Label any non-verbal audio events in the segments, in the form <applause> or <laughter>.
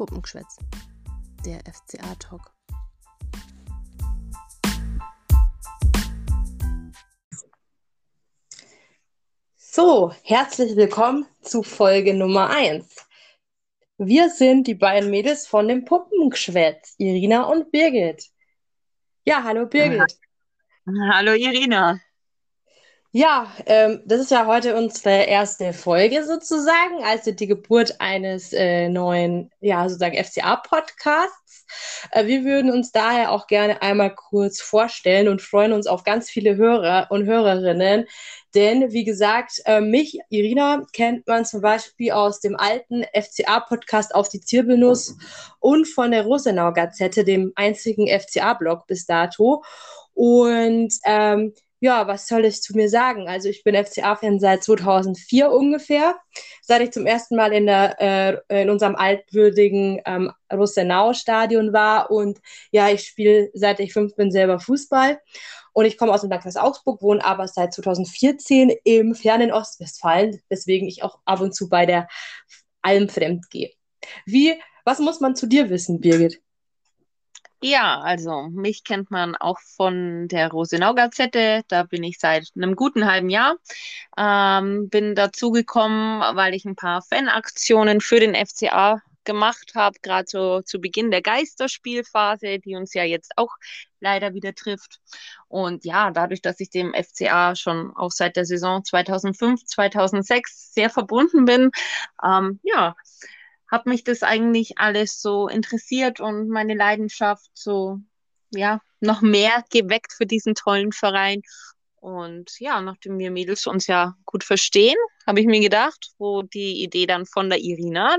Puppengeschwätz, der FCA-Talk. So, herzlich willkommen zu Folge Nummer 1. Wir sind die beiden Mädels von dem Puppengeschwätz, Irina und Birgit. Ja, hallo Birgit. Hallo Irina. Ja, ähm, das ist ja heute unsere erste Folge sozusagen, also die Geburt eines äh, neuen, ja, sozusagen FCA-Podcasts. Äh, wir würden uns daher auch gerne einmal kurz vorstellen und freuen uns auf ganz viele Hörer und Hörerinnen. Denn, wie gesagt, äh, mich, Irina, kennt man zum Beispiel aus dem alten FCA-Podcast auf die Zirbelnuss und von der Rosenau-Gazette, dem einzigen FCA-Blog bis dato. Und ähm, ja, was soll ich zu mir sagen? Also ich bin FCA-Fan seit 2004 ungefähr, seit ich zum ersten Mal in, der, äh, in unserem altwürdigen ähm, Rosenau-Stadion war. Und ja, ich spiele seit ich fünf bin selber Fußball. Und ich komme aus dem Landkreis Augsburg, wohne aber seit 2014 im fernen Ostwestfalen, weswegen ich auch ab und zu bei der Alm fremd gehe. Wie, was muss man zu dir wissen, Birgit? Ja, also mich kennt man auch von der Rosenau-Gazette. Da bin ich seit einem guten halben Jahr. Ähm, bin dazugekommen, weil ich ein paar Fanaktionen für den FCA gemacht habe, gerade so zu Beginn der Geisterspielphase, die uns ja jetzt auch leider wieder trifft. Und ja, dadurch, dass ich dem FCA schon auch seit der Saison 2005, 2006 sehr verbunden bin, ähm, ja, hat mich das eigentlich alles so interessiert und meine Leidenschaft so, ja, noch mehr geweckt für diesen tollen Verein. Und ja, nachdem wir Mädels uns ja gut verstehen, habe ich mir gedacht, wo die Idee dann von der Irina,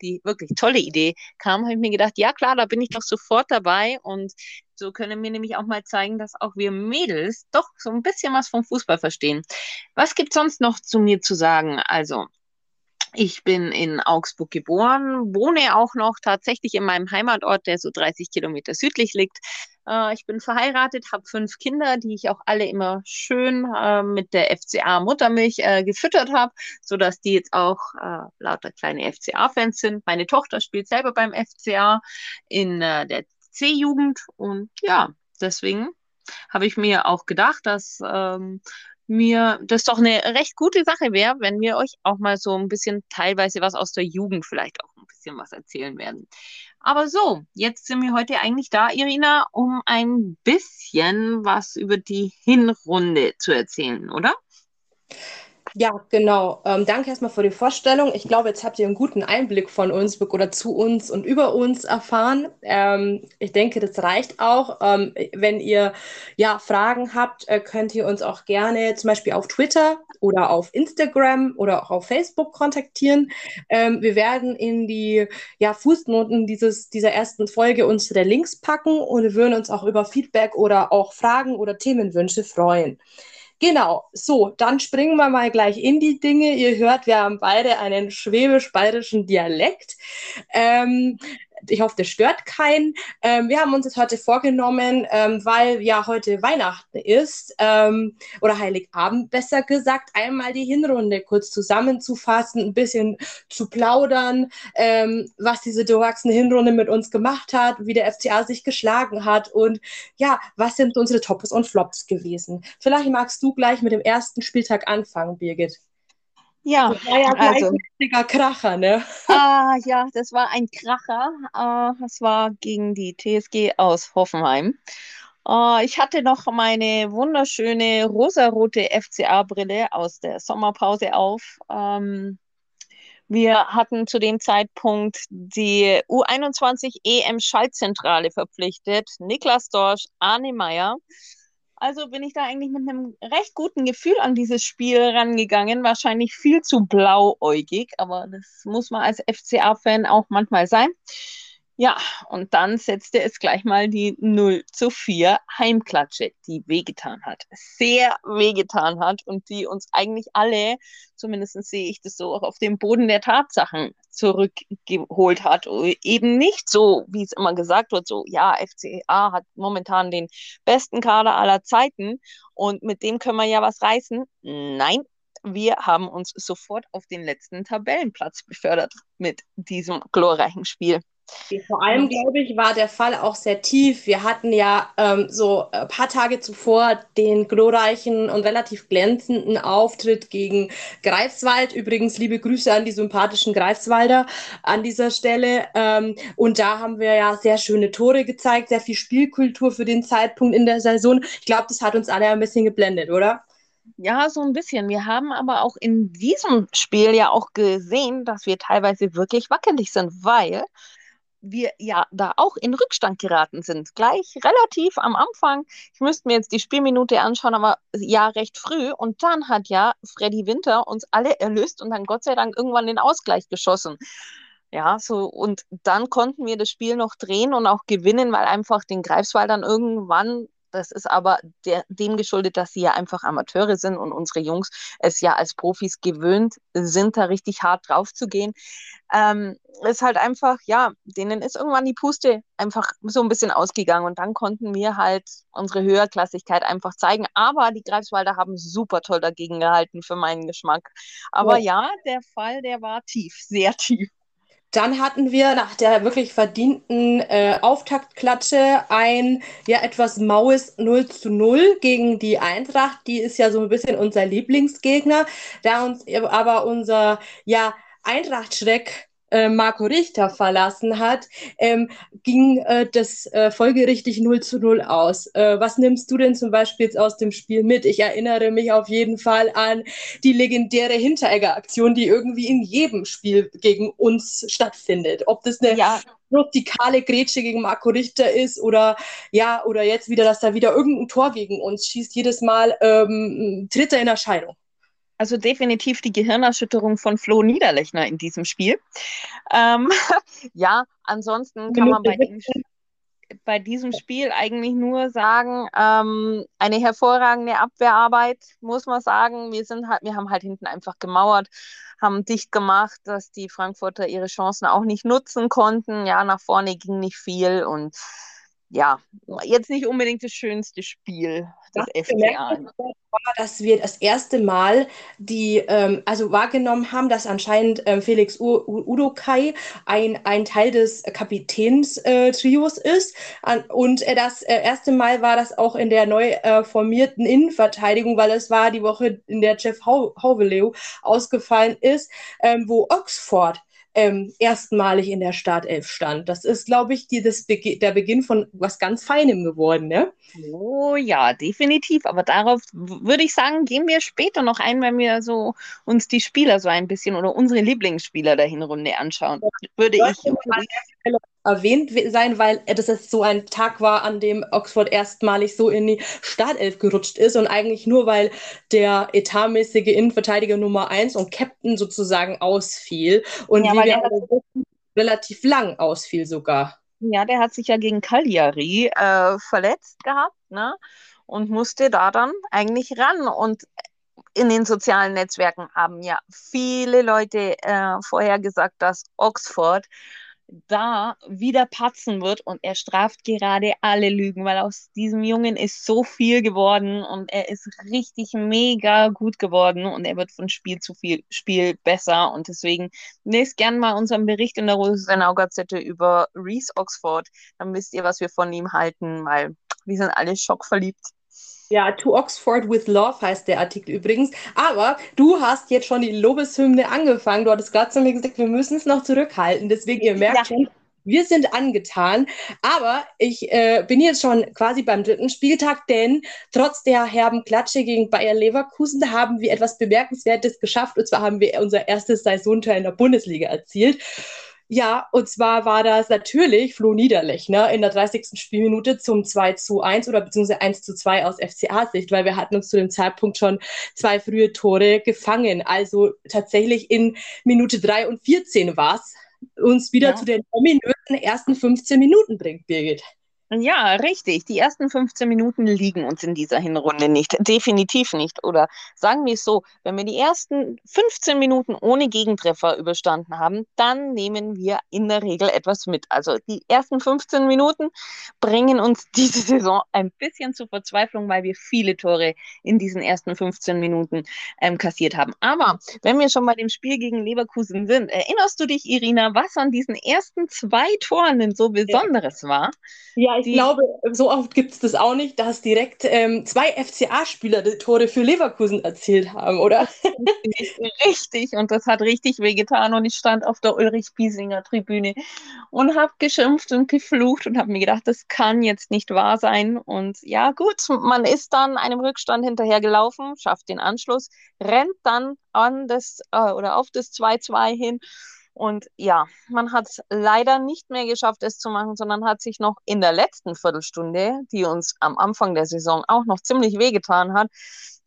die wirklich tolle Idee kam, habe ich mir gedacht, ja klar, da bin ich doch sofort dabei und so können wir nämlich auch mal zeigen, dass auch wir Mädels doch so ein bisschen was vom Fußball verstehen. Was gibt sonst noch zu mir zu sagen? Also, ich bin in Augsburg geboren, wohne auch noch tatsächlich in meinem Heimatort, der so 30 Kilometer südlich liegt. Äh, ich bin verheiratet, habe fünf Kinder, die ich auch alle immer schön äh, mit der FCA-Muttermilch äh, gefüttert habe, sodass die jetzt auch äh, lauter kleine FCA-Fans sind. Meine Tochter spielt selber beim FCA in äh, der C-Jugend und ja, deswegen habe ich mir auch gedacht, dass ähm, mir das doch eine recht gute Sache wäre, wenn wir euch auch mal so ein bisschen teilweise was aus der Jugend vielleicht auch ein bisschen was erzählen werden. Aber so, jetzt sind wir heute eigentlich da, Irina, um ein bisschen was über die Hinrunde zu erzählen, oder? Ja, genau. Ähm, danke erstmal für die Vorstellung. Ich glaube, jetzt habt ihr einen guten Einblick von uns oder zu uns und über uns erfahren. Ähm, ich denke, das reicht auch. Ähm, wenn ihr ja Fragen habt, äh, könnt ihr uns auch gerne zum Beispiel auf Twitter oder auf Instagram oder auch auf Facebook kontaktieren. Ähm, wir werden in die ja, Fußnoten dieses, dieser ersten Folge unsere Links packen und wir würden uns auch über Feedback oder auch Fragen oder Themenwünsche freuen. Genau, so, dann springen wir mal gleich in die Dinge. Ihr hört, wir haben beide einen schwäbisch-bayerischen Dialekt. Ähm, ich hoffe, das stört keinen. Ähm, wir haben uns das heute vorgenommen, ähm, weil ja heute Weihnachten ist ähm, oder Heiligabend besser gesagt, einmal die Hinrunde kurz zusammenzufassen, ein bisschen zu plaudern, ähm, was diese durchwachsene Hinrunde mit uns gemacht hat, wie der FCA sich geschlagen hat und ja, was sind unsere Tops und Flops gewesen. Vielleicht magst du gleich mit dem ersten Spieltag anfangen, Birgit. Ja, das war ja also, ein richtiger Kracher, ne? <laughs> Ah, ja, das war ein Kracher. Ah, das war gegen die TSG aus Hoffenheim. Ah, ich hatte noch meine wunderschöne rosarote FCA-Brille aus der Sommerpause auf. Ähm, wir hatten zu dem Zeitpunkt die U21 EM Schaltzentrale verpflichtet. Niklas Dorsch, Arne Meyer. Also bin ich da eigentlich mit einem recht guten Gefühl an dieses Spiel rangegangen. Wahrscheinlich viel zu blauäugig, aber das muss man als FCA-Fan auch manchmal sein. Ja, und dann setzte es gleich mal die 0 zu 4 Heimklatsche, die wehgetan hat. Sehr wehgetan hat und die uns eigentlich alle, zumindest sehe ich das so, auch auf den Boden der Tatsachen zurückgeholt hat. Eben nicht so, wie es immer gesagt wird, so, ja, FCA hat momentan den besten Kader aller Zeiten und mit dem können wir ja was reißen. Nein, wir haben uns sofort auf den letzten Tabellenplatz befördert mit diesem glorreichen Spiel. Vor allem, glaube ich, war der Fall auch sehr tief. Wir hatten ja ähm, so ein paar Tage zuvor den glorreichen und relativ glänzenden Auftritt gegen Greifswald. Übrigens, liebe Grüße an die sympathischen Greifswalder an dieser Stelle. Ähm, und da haben wir ja sehr schöne Tore gezeigt, sehr viel Spielkultur für den Zeitpunkt in der Saison. Ich glaube, das hat uns alle ein bisschen geblendet, oder? Ja, so ein bisschen. Wir haben aber auch in diesem Spiel ja auch gesehen, dass wir teilweise wirklich wackelig sind, weil wir ja da auch in Rückstand geraten sind. Gleich relativ am Anfang. Ich müsste mir jetzt die Spielminute anschauen, aber ja, recht früh. Und dann hat ja Freddy Winter uns alle erlöst und dann Gott sei Dank irgendwann den Ausgleich geschossen. Ja, so, und dann konnten wir das Spiel noch drehen und auch gewinnen, weil einfach den Greifswaldern irgendwann das ist aber der, dem geschuldet, dass sie ja einfach Amateure sind und unsere Jungs es ja als Profis gewöhnt sind, da richtig hart drauf zu gehen. Ähm, ist halt einfach, ja, denen ist irgendwann die Puste einfach so ein bisschen ausgegangen und dann konnten wir halt unsere Höherklassigkeit einfach zeigen. Aber die Greifswalder haben super toll dagegen gehalten für meinen Geschmack. Aber ja, ja der Fall, der war tief, sehr tief. Dann hatten wir nach der wirklich verdienten äh, Auftaktklatsche ein ja etwas maues 0 zu 0 gegen die Eintracht. Die ist ja so ein bisschen unser Lieblingsgegner. Da uns aber unser ja Eintracht-Schreck äh, Marco Richter verlassen hat, ähm, ging äh, das äh, folgerichtig 0 zu 0 aus. Äh, was nimmst du denn zum Beispiel jetzt aus dem Spiel mit? Ich erinnere mich auf jeden Fall an die legendäre Hinteregger-Aktion, die irgendwie in jedem Spiel gegen uns stattfindet. Ob das eine ja rustikale Grätsche gegen Marco Richter ist oder ja, oder jetzt wieder, dass da wieder irgendein Tor gegen uns schießt, jedes Mal ähm, tritt er in Erscheinung. Also definitiv die Gehirnerschütterung von Flo Niederlechner in diesem Spiel. Ähm, <laughs> ja, ansonsten kann man bei dem, bei diesem Spiel eigentlich nur sagen, ähm, eine hervorragende Abwehrarbeit, muss man sagen. Wir, sind halt, wir haben halt hinten einfach gemauert, haben dicht gemacht, dass die Frankfurter ihre Chancen auch nicht nutzen konnten. Ja, nach vorne ging nicht viel und ja, jetzt nicht unbedingt das schönste Spiel des FCA. War, dass wir das erste Mal die, ähm, also wahrgenommen haben, dass anscheinend ähm, Felix U Udokai ein, ein Teil des Kapitänstrios äh, ist. An, und äh, das äh, erste Mal war das auch in der neu äh, formierten Innenverteidigung, weil es war die Woche, in der Jeff Hauveleu ausgefallen ist, ähm, wo Oxford ähm, erstmalig in der Startelf stand. Das ist, glaube ich, die, das Be der Beginn von was ganz Feinem geworden, ne? Oh ja, definitiv. Aber darauf würde ich sagen, gehen wir später noch ein, wenn wir so uns die Spieler so ein bisschen oder unsere Lieblingsspieler der Hinrunde anschauen. Würde ich erwähnt sein, weil das jetzt so ein Tag war, an dem Oxford erstmalig so in die Startelf gerutscht ist und eigentlich nur, weil der etatmäßige Innenverteidiger Nummer 1 und Captain sozusagen ausfiel und ja, relativ lang ausfiel sogar. Ja, der hat sich ja gegen Cagliari äh, verletzt gehabt ne? und musste da dann eigentlich ran und in den sozialen Netzwerken haben ja viele Leute äh, vorher gesagt, dass Oxford da wieder patzen wird und er straft gerade alle Lügen, weil aus diesem Jungen ist so viel geworden und er ist richtig mega gut geworden und er wird von Spiel zu viel Spiel besser und deswegen lest gerne mal unseren Bericht in der Rosenau Gazette über Reese Oxford, dann wisst ihr, was wir von ihm halten, weil wir sind alle schockverliebt. Ja, To Oxford with Love heißt der Artikel übrigens. Aber du hast jetzt schon die Lobeshymne angefangen. Du hattest gerade zu mir gesagt, wir müssen es noch zurückhalten. Deswegen, ihr merkt ja. schon, wir sind angetan. Aber ich äh, bin jetzt schon quasi beim dritten Spieltag, denn trotz der herben Klatsche gegen Bayer Leverkusen haben wir etwas Bemerkenswertes geschafft. Und zwar haben wir unser erstes Saisonteil in der Bundesliga erzielt. Ja, und zwar war das natürlich Flo Niederlechner in der 30. Spielminute zum 2 zu 1 oder beziehungsweise 1 zu 2 aus FCA-Sicht, weil wir hatten uns zu dem Zeitpunkt schon zwei frühe Tore gefangen. Also tatsächlich in Minute 3 und 14 war es, uns wieder ja. zu den ominösen ersten 15 Minuten bringt, Birgit. Ja, richtig. Die ersten 15 Minuten liegen uns in dieser Hinrunde nicht. Definitiv nicht. Oder sagen wir es so, wenn wir die ersten 15 Minuten ohne Gegentreffer überstanden haben, dann nehmen wir in der Regel etwas mit. Also die ersten 15 Minuten bringen uns <laughs> diese Saison ein bisschen zur Verzweiflung, weil wir viele Tore in diesen ersten 15 Minuten ähm, kassiert haben. Aber wenn wir schon bei dem Spiel gegen Leverkusen sind, erinnerst du dich, Irina, was an diesen ersten zwei Toren denn so Besonderes war? Ja, ich die, glaube, so oft gibt es das auch nicht, dass direkt ähm, zwei FCA-Spieler die Tore für Leverkusen erzielt haben, oder? <laughs> richtig, und das hat richtig wehgetan. Und ich stand auf der Ulrich-Biesinger-Tribüne und habe geschimpft und geflucht und habe mir gedacht, das kann jetzt nicht wahr sein. Und ja, gut, man ist dann einem Rückstand hinterhergelaufen, schafft den Anschluss, rennt dann an das äh, oder auf das 2-2 hin und ja, man hat es leider nicht mehr geschafft, es zu machen, sondern hat sich noch in der letzten Viertelstunde, die uns am Anfang der Saison auch noch ziemlich wehgetan hat,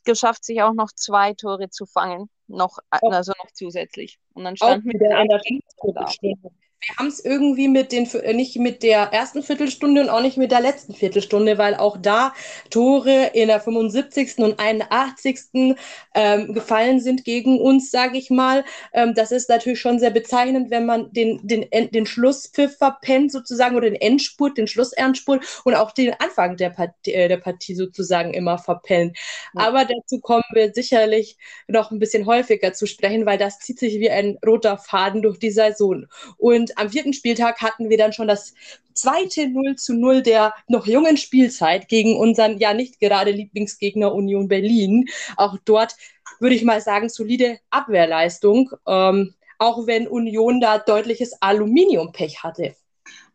geschafft, sich auch noch zwei Tore zu fangen, noch, also noch zusätzlich. Und dann stand mit der in der Viertelstunde wir haben es irgendwie mit den, äh, nicht mit der ersten Viertelstunde und auch nicht mit der letzten Viertelstunde, weil auch da Tore in der 75. und 81. Ähm, gefallen sind gegen uns, sage ich mal. Ähm, das ist natürlich schon sehr bezeichnend, wenn man den, den, den Schlusspfiff verpennt sozusagen oder den Endspurt, den Schlussendspurt und auch den Anfang der Partie, äh, der Partie sozusagen immer verpennt. Ja. Aber dazu kommen wir sicherlich noch ein bisschen häufiger zu sprechen, weil das zieht sich wie ein roter Faden durch die Saison. Und und am vierten Spieltag hatten wir dann schon das zweite 0 zu 0 der noch jungen Spielzeit gegen unseren ja nicht gerade Lieblingsgegner Union Berlin. Auch dort würde ich mal sagen, solide Abwehrleistung, ähm, auch wenn Union da deutliches Aluminiumpech hatte.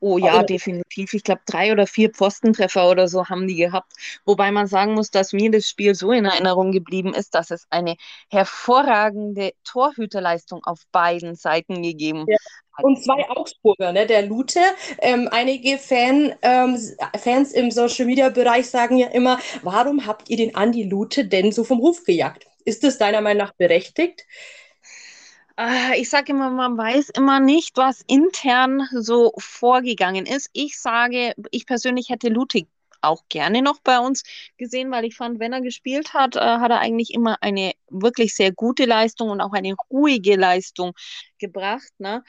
Oh ja, Aber, definitiv. Ich glaube, drei oder vier Pfostentreffer oder so haben die gehabt. Wobei man sagen muss, dass mir das Spiel so in Erinnerung geblieben ist, dass es eine hervorragende Torhüterleistung auf beiden Seiten gegeben ja. hat. Und zwei Augsburger, ne? der Lute. Ähm, einige Fan, ähm, Fans im Social-Media-Bereich sagen ja immer, warum habt ihr den Andi Lute denn so vom Hof gejagt? Ist das deiner Meinung nach berechtigt? Äh, ich sage immer, man weiß immer nicht, was intern so vorgegangen ist. Ich sage, ich persönlich hätte Ludwig auch gerne noch bei uns gesehen, weil ich fand, wenn er gespielt hat, äh, hat er eigentlich immer eine wirklich sehr gute Leistung und auch eine ruhige Leistung gebracht. Ne?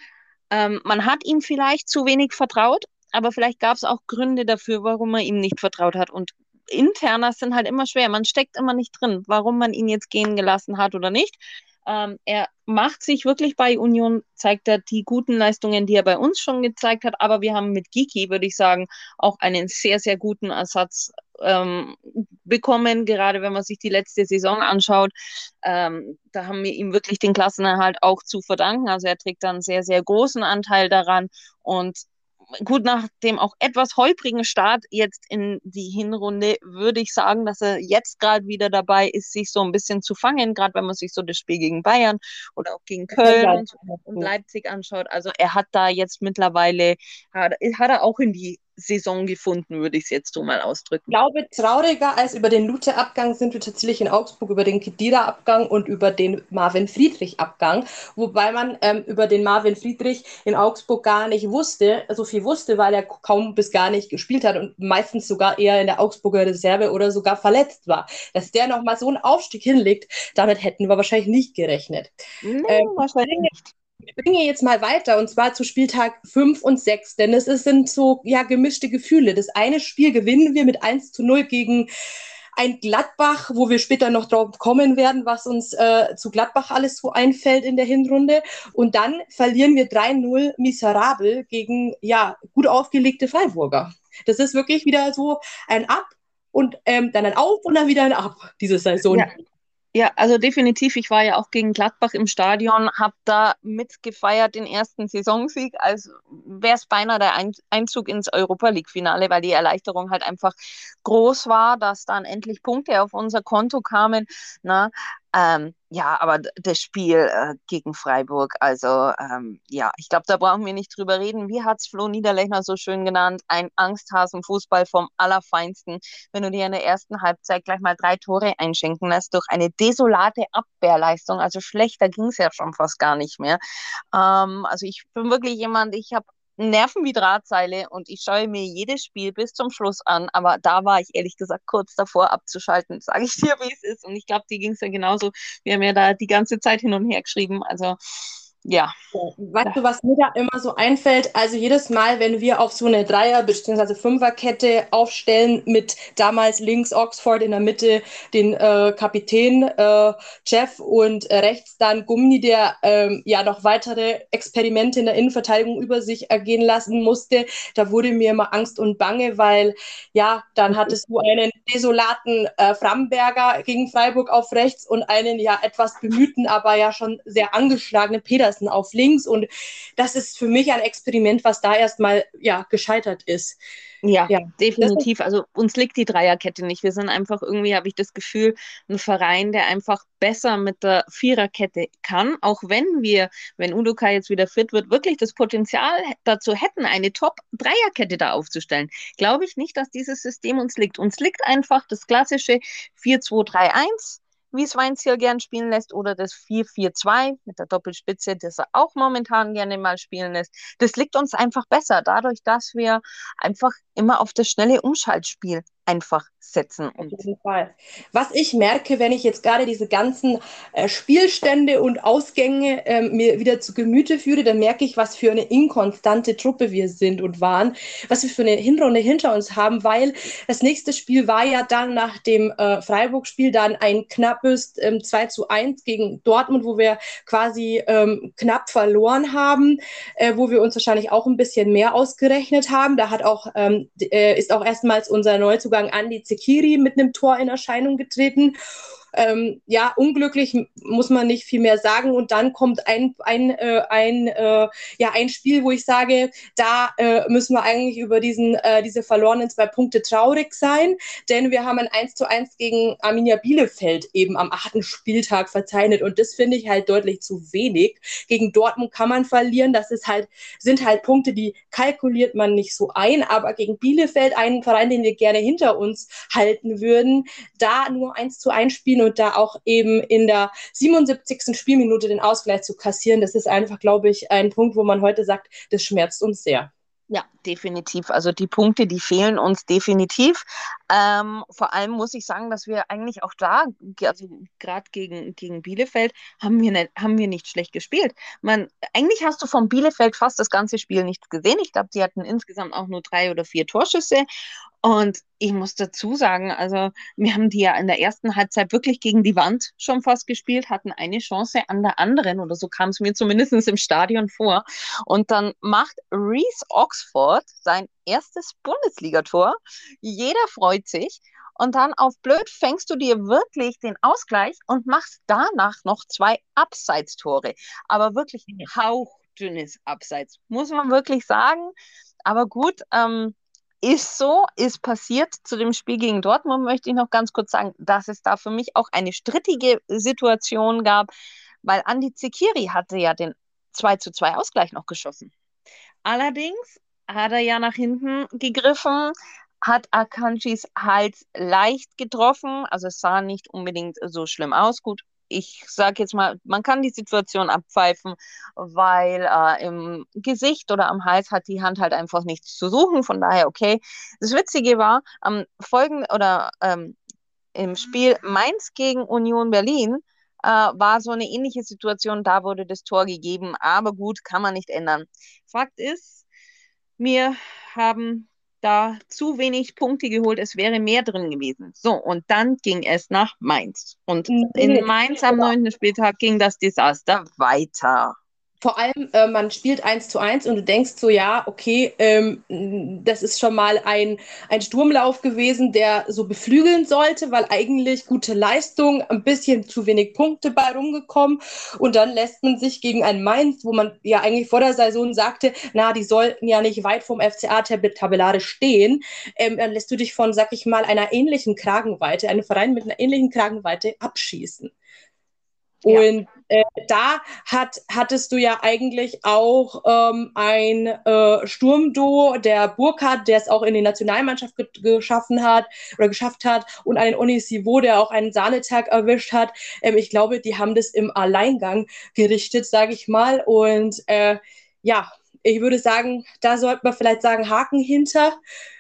Ähm, man hat ihm vielleicht zu wenig vertraut, aber vielleicht gab es auch Gründe dafür, warum man ihm nicht vertraut hat. Und interner sind halt immer schwer. Man steckt immer nicht drin, warum man ihn jetzt gehen gelassen hat oder nicht. Ähm, er macht sich wirklich bei Union, zeigt er die guten Leistungen, die er bei uns schon gezeigt hat. Aber wir haben mit Giki, würde ich sagen, auch einen sehr, sehr guten Ersatz ähm, bekommen, gerade wenn man sich die letzte Saison anschaut. Ähm, da haben wir ihm wirklich den Klassenerhalt auch zu verdanken. Also er trägt dann einen sehr, sehr großen Anteil daran. Und gut, nach dem auch etwas holprigen Start jetzt in die Hinrunde würde ich sagen, dass er jetzt gerade wieder dabei ist, sich so ein bisschen zu fangen, gerade wenn man sich so das Spiel gegen Bayern oder auch gegen Köln und, und Leipzig anschaut. Also er hat da jetzt mittlerweile, hat, hat er auch in die Saison gefunden, würde ich es jetzt so mal ausdrücken. Ich glaube, trauriger als über den Lute-Abgang sind wir tatsächlich in Augsburg über den Kedira-Abgang und über den Marvin Friedrich-Abgang. Wobei man ähm, über den Marvin Friedrich in Augsburg gar nicht wusste, so viel wusste, weil er kaum bis gar nicht gespielt hat und meistens sogar eher in der Augsburger Reserve oder sogar verletzt war. Dass der nochmal so einen Aufstieg hinlegt, damit hätten wir wahrscheinlich nicht gerechnet. Nee, ähm, wahrscheinlich nicht. Ich bringe jetzt mal weiter und zwar zu Spieltag 5 und 6, denn es sind so ja, gemischte Gefühle. Das eine Spiel gewinnen wir mit 1 zu 0 gegen ein Gladbach, wo wir später noch drauf kommen werden, was uns äh, zu Gladbach alles so einfällt in der Hinrunde. Und dann verlieren wir 3-0 miserabel gegen ja, gut aufgelegte Freiburger. Das ist wirklich wieder so ein Ab und ähm, dann ein Auf und dann wieder ein Ab, diese Saison. Ja. Ja, also definitiv. Ich war ja auch gegen Gladbach im Stadion, habe da mitgefeiert den ersten Saisonsieg, als wäre es beinahe der Einzug ins Europa League-Finale, weil die Erleichterung halt einfach groß war, dass dann endlich Punkte auf unser Konto kamen. Na, ähm, ja, aber das Spiel äh, gegen Freiburg, also ähm, ja, ich glaube, da brauchen wir nicht drüber reden. Wie hat es Flo Niederlechner so schön genannt? Ein Angsthasenfußball vom Allerfeinsten. Wenn du dir in der ersten Halbzeit gleich mal drei Tore einschenken lässt durch eine desolate Abwehrleistung, also schlechter ging es ja schon fast gar nicht mehr. Ähm, also ich bin wirklich jemand, ich habe Nerven wie Drahtseile und ich schaue mir jedes Spiel bis zum Schluss an, aber da war ich ehrlich gesagt kurz davor abzuschalten, <laughs> sage ich dir, wie es ist. Und ich glaube, die ging es ja genauso. Wir haben ja da die ganze Zeit hin und her geschrieben. Also ja. Weißt du, was mir da immer so einfällt? Also jedes Mal, wenn wir auf so eine Dreier- bzw. Fünferkette aufstellen, mit damals links Oxford, in der Mitte den äh, Kapitän äh, Jeff und rechts dann Gummi, der ähm, ja noch weitere Experimente in der Innenverteidigung über sich ergehen lassen musste, da wurde mir immer Angst und Bange, weil ja, dann hattest du einen desolaten äh, Framberger gegen Freiburg auf rechts und einen ja etwas bemühten, aber ja schon sehr angeschlagenen Peter lassen auf links. Und das ist für mich ein Experiment, was da erstmal ja, gescheitert ist. Ja, ja, definitiv. Also uns liegt die Dreierkette nicht. Wir sind einfach irgendwie, habe ich das Gefühl, ein Verein, der einfach besser mit der Viererkette kann. Auch wenn wir, wenn Udoka jetzt wieder fit wird, wirklich das Potenzial dazu hätten, eine Top-Dreierkette da aufzustellen. Glaube ich nicht, dass dieses System uns liegt. Uns liegt einfach das klassische 4-2-3-1 wie es Weinziel gern spielen lässt, oder das 4-4-2 mit der Doppelspitze, das er auch momentan gerne mal spielen lässt. Das liegt uns einfach besser, dadurch, dass wir einfach immer auf das schnelle Umschaltspiel einfach setzen. Auf jeden Fall. Was ich merke, wenn ich jetzt gerade diese ganzen äh, Spielstände und Ausgänge äh, mir wieder zu Gemüte führe, dann merke ich, was für eine inkonstante Truppe wir sind und waren, was wir für eine Hinrunde hinter uns haben, weil das nächste Spiel war ja dann nach dem äh, Freiburg-Spiel dann ein knappes ähm, 2 zu 1 gegen Dortmund, wo wir quasi ähm, knapp verloren haben, äh, wo wir uns wahrscheinlich auch ein bisschen mehr ausgerechnet haben. Da hat auch, ähm, äh, ist auch erstmals unser Neuzugang Andi Zekiri mit einem Tor in Erscheinung getreten. Ähm, ja, unglücklich muss man nicht viel mehr sagen. Und dann kommt ein, ein, äh, ein, äh, ja, ein Spiel, wo ich sage, da äh, müssen wir eigentlich über diesen, äh, diese verlorenen zwei Punkte traurig sein, denn wir haben ein 1 zu 1 gegen Arminia Bielefeld eben am achten Spieltag verzeichnet. Und das finde ich halt deutlich zu wenig. Gegen Dortmund kann man verlieren. Das ist halt, sind halt Punkte, die kalkuliert man nicht so ein. Aber gegen Bielefeld, einen Verein, den wir gerne hinter uns halten würden, da nur 1 zu 1 spielen und da auch eben in der 77. Spielminute den Ausgleich zu kassieren, das ist einfach, glaube ich, ein Punkt, wo man heute sagt, das schmerzt uns sehr. Ja, definitiv. Also die Punkte, die fehlen uns definitiv. Ähm, vor allem muss ich sagen, dass wir eigentlich auch da, also gerade gegen, gegen Bielefeld, haben wir, nicht, haben wir nicht schlecht gespielt. Man, eigentlich hast du von Bielefeld fast das ganze Spiel nicht gesehen. Ich glaube, die hatten insgesamt auch nur drei oder vier Torschüsse. Und ich muss dazu sagen, also wir haben die ja in der ersten Halbzeit wirklich gegen die Wand schon fast gespielt, hatten eine Chance an der anderen oder so kam es mir zumindest im Stadion vor. Und dann macht Reese Oxford sein erstes Bundesligator. Jeder freut sich. Und dann auf blöd fängst du dir wirklich den Ausgleich und machst danach noch zwei Abseitstore. Aber wirklich hauchdünnes Abseits, muss man wirklich sagen. Aber gut, ähm, ist so, ist passiert. Zu dem Spiel gegen Dortmund möchte ich noch ganz kurz sagen, dass es da für mich auch eine strittige Situation gab, weil Andi Zekiri hatte ja den 2 zu 2 Ausgleich noch geschossen. Allerdings hat er ja nach hinten gegriffen, hat Akanjis Hals leicht getroffen, also es sah nicht unbedingt so schlimm aus. Gut, ich sage jetzt mal, man kann die Situation abpfeifen, weil äh, im Gesicht oder am Hals hat die Hand halt einfach nichts zu suchen. Von daher, okay. Das Witzige war, am folgenden oder ähm, im Spiel Mainz gegen Union Berlin äh, war so eine ähnliche Situation. Da wurde das Tor gegeben, aber gut, kann man nicht ändern. Fakt ist, wir haben da zu wenig Punkte geholt, es wäre mehr drin gewesen. So, und dann ging es nach Mainz. Und in Mainz am neunten Spieltag ging das Desaster weiter vor allem, äh, man spielt eins zu eins und du denkst so, ja, okay, ähm, das ist schon mal ein, ein Sturmlauf gewesen, der so beflügeln sollte, weil eigentlich gute Leistung, ein bisschen zu wenig Punkte bei rumgekommen. Und dann lässt man sich gegen ein Mainz, wo man ja eigentlich vor der Saison sagte, na, die sollten ja nicht weit vom FCA tabellarisch stehen, ähm, dann lässt du dich von, sag ich mal, einer ähnlichen Kragenweite, einem Verein mit einer ähnlichen Kragenweite abschießen. Und äh, da hat, hattest du ja eigentlich auch ähm, ein äh, Sturmduo, der Burkhardt, der es auch in die Nationalmannschaft ge geschaffen hat oder geschafft hat, und einen Onisivo, der auch einen Sahnetag erwischt hat. Ähm, ich glaube, die haben das im Alleingang gerichtet, sage ich mal. Und äh, ja, ich würde sagen, da sollte man vielleicht sagen, Haken hinter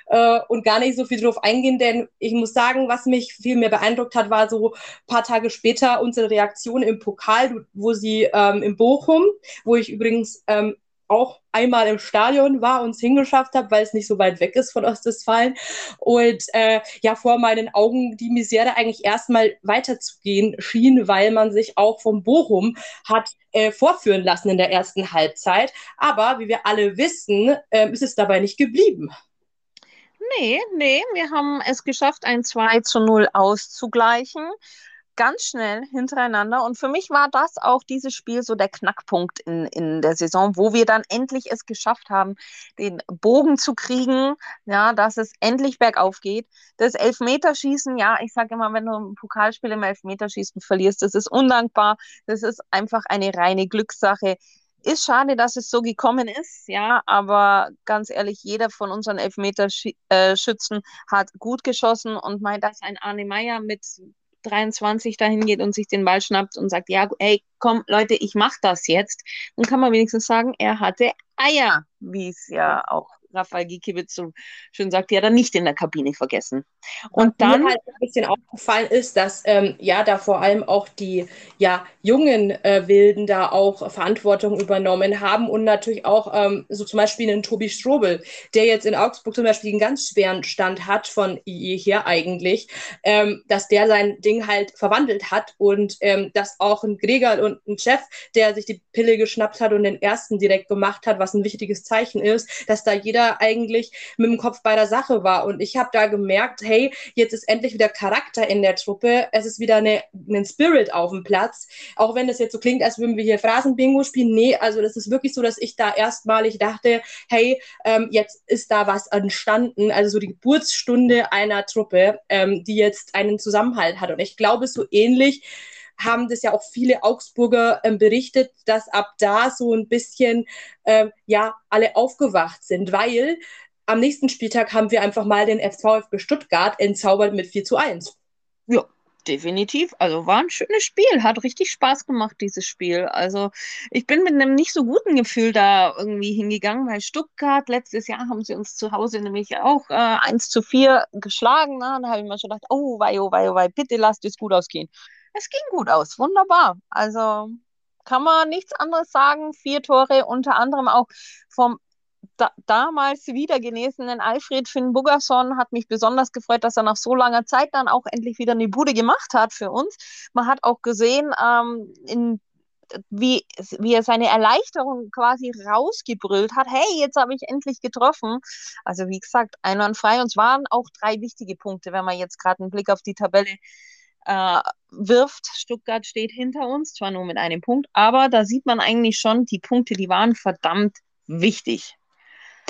äh, und gar nicht so viel drauf eingehen, denn ich muss sagen, was mich viel mehr beeindruckt hat, war so ein paar Tage später unsere Reaktion im Pokal, wo sie ähm, in Bochum, wo ich übrigens ähm, auch einmal im Stadion war und es hingeschafft habe, weil es nicht so weit weg ist von Ostwestfalen. Und äh, ja, vor meinen Augen die Misere eigentlich erstmal weiterzugehen schien, weil man sich auch vom Bochum hat äh, vorführen lassen in der ersten Halbzeit. Aber wie wir alle wissen, äh, ist es dabei nicht geblieben. Nee, nee, wir haben es geschafft, ein 2 zu 0 auszugleichen ganz schnell hintereinander. Und für mich war das auch dieses Spiel so der Knackpunkt in, in der Saison, wo wir dann endlich es geschafft haben, den Bogen zu kriegen, ja, dass es endlich bergauf geht. Das Elfmeterschießen, ja, ich sage immer, wenn du ein Pokalspiel im Elfmeterschießen verlierst, das ist undankbar. Das ist einfach eine reine Glückssache. Ist schade, dass es so gekommen ist, ja, aber ganz ehrlich, jeder von unseren Elfmeterschützen äh, hat gut geschossen und mein, dass ein Arne Meyer mit 23 dahin geht und sich den Ball schnappt und sagt, ja, ey, komm, Leute, ich mach das jetzt, dann kann man wenigstens sagen, er hatte Eier, wie es ja auch Rafael Gikiewicz so schön sagt, ja dann nicht in der Kabine vergessen. Und Was dann mir halt ein bisschen aufgefallen ist, dass ähm, ja da vor allem auch die ja jungen äh, Wilden da auch Verantwortung übernommen haben und natürlich auch ähm, so zum Beispiel einen Tobi Strobel, der jetzt in Augsburg zum Beispiel einen ganz schweren Stand hat von hier eigentlich, ähm, dass der sein Ding halt verwandelt hat und ähm, dass auch ein Gregor und ein Chef, der sich die Pille geschnappt hat und den ersten direkt gemacht hat, was ein wichtiges Zeichen ist, dass da jeder jeder eigentlich mit dem Kopf bei der Sache war. Und ich habe da gemerkt, hey, jetzt ist endlich wieder Charakter in der Truppe. Es ist wieder eine, ein Spirit auf dem Platz. Auch wenn das jetzt so klingt, als würden wir hier Phrasenbingo spielen. Nee, also das ist wirklich so, dass ich da erstmalig dachte, hey, ähm, jetzt ist da was entstanden. Also so die Geburtsstunde einer Truppe, ähm, die jetzt einen Zusammenhalt hat. Und ich glaube, so ähnlich haben das ja auch viele Augsburger ähm, berichtet, dass ab da so ein bisschen ähm, ja alle aufgewacht sind, weil am nächsten Spieltag haben wir einfach mal den FVfB Stuttgart entzaubert mit 4 zu 1. Ja, definitiv. Also war ein schönes Spiel, hat richtig Spaß gemacht, dieses Spiel. Also ich bin mit einem nicht so guten Gefühl da irgendwie hingegangen, weil Stuttgart, letztes Jahr haben sie uns zu Hause nämlich auch äh, 1 zu 4 geschlagen. Ne? Da habe ich mir schon gedacht, oh wei, oh wei, oh wei, bitte lasst es gut ausgehen es ging gut aus, wunderbar. Also kann man nichts anderes sagen. Vier Tore, unter anderem auch vom da, damals wieder genesenen Alfred Finn Buggerson hat mich besonders gefreut, dass er nach so langer Zeit dann auch endlich wieder eine Bude gemacht hat für uns. Man hat auch gesehen, ähm, in, wie, wie er seine Erleichterung quasi rausgebrüllt hat. Hey, jetzt habe ich endlich getroffen. Also wie gesagt, einwandfrei. Und es waren auch drei wichtige Punkte, wenn man jetzt gerade einen Blick auf die Tabelle äh, wirft. Stuttgart steht hinter uns, zwar nur mit einem Punkt, aber da sieht man eigentlich schon, die Punkte, die waren verdammt wichtig.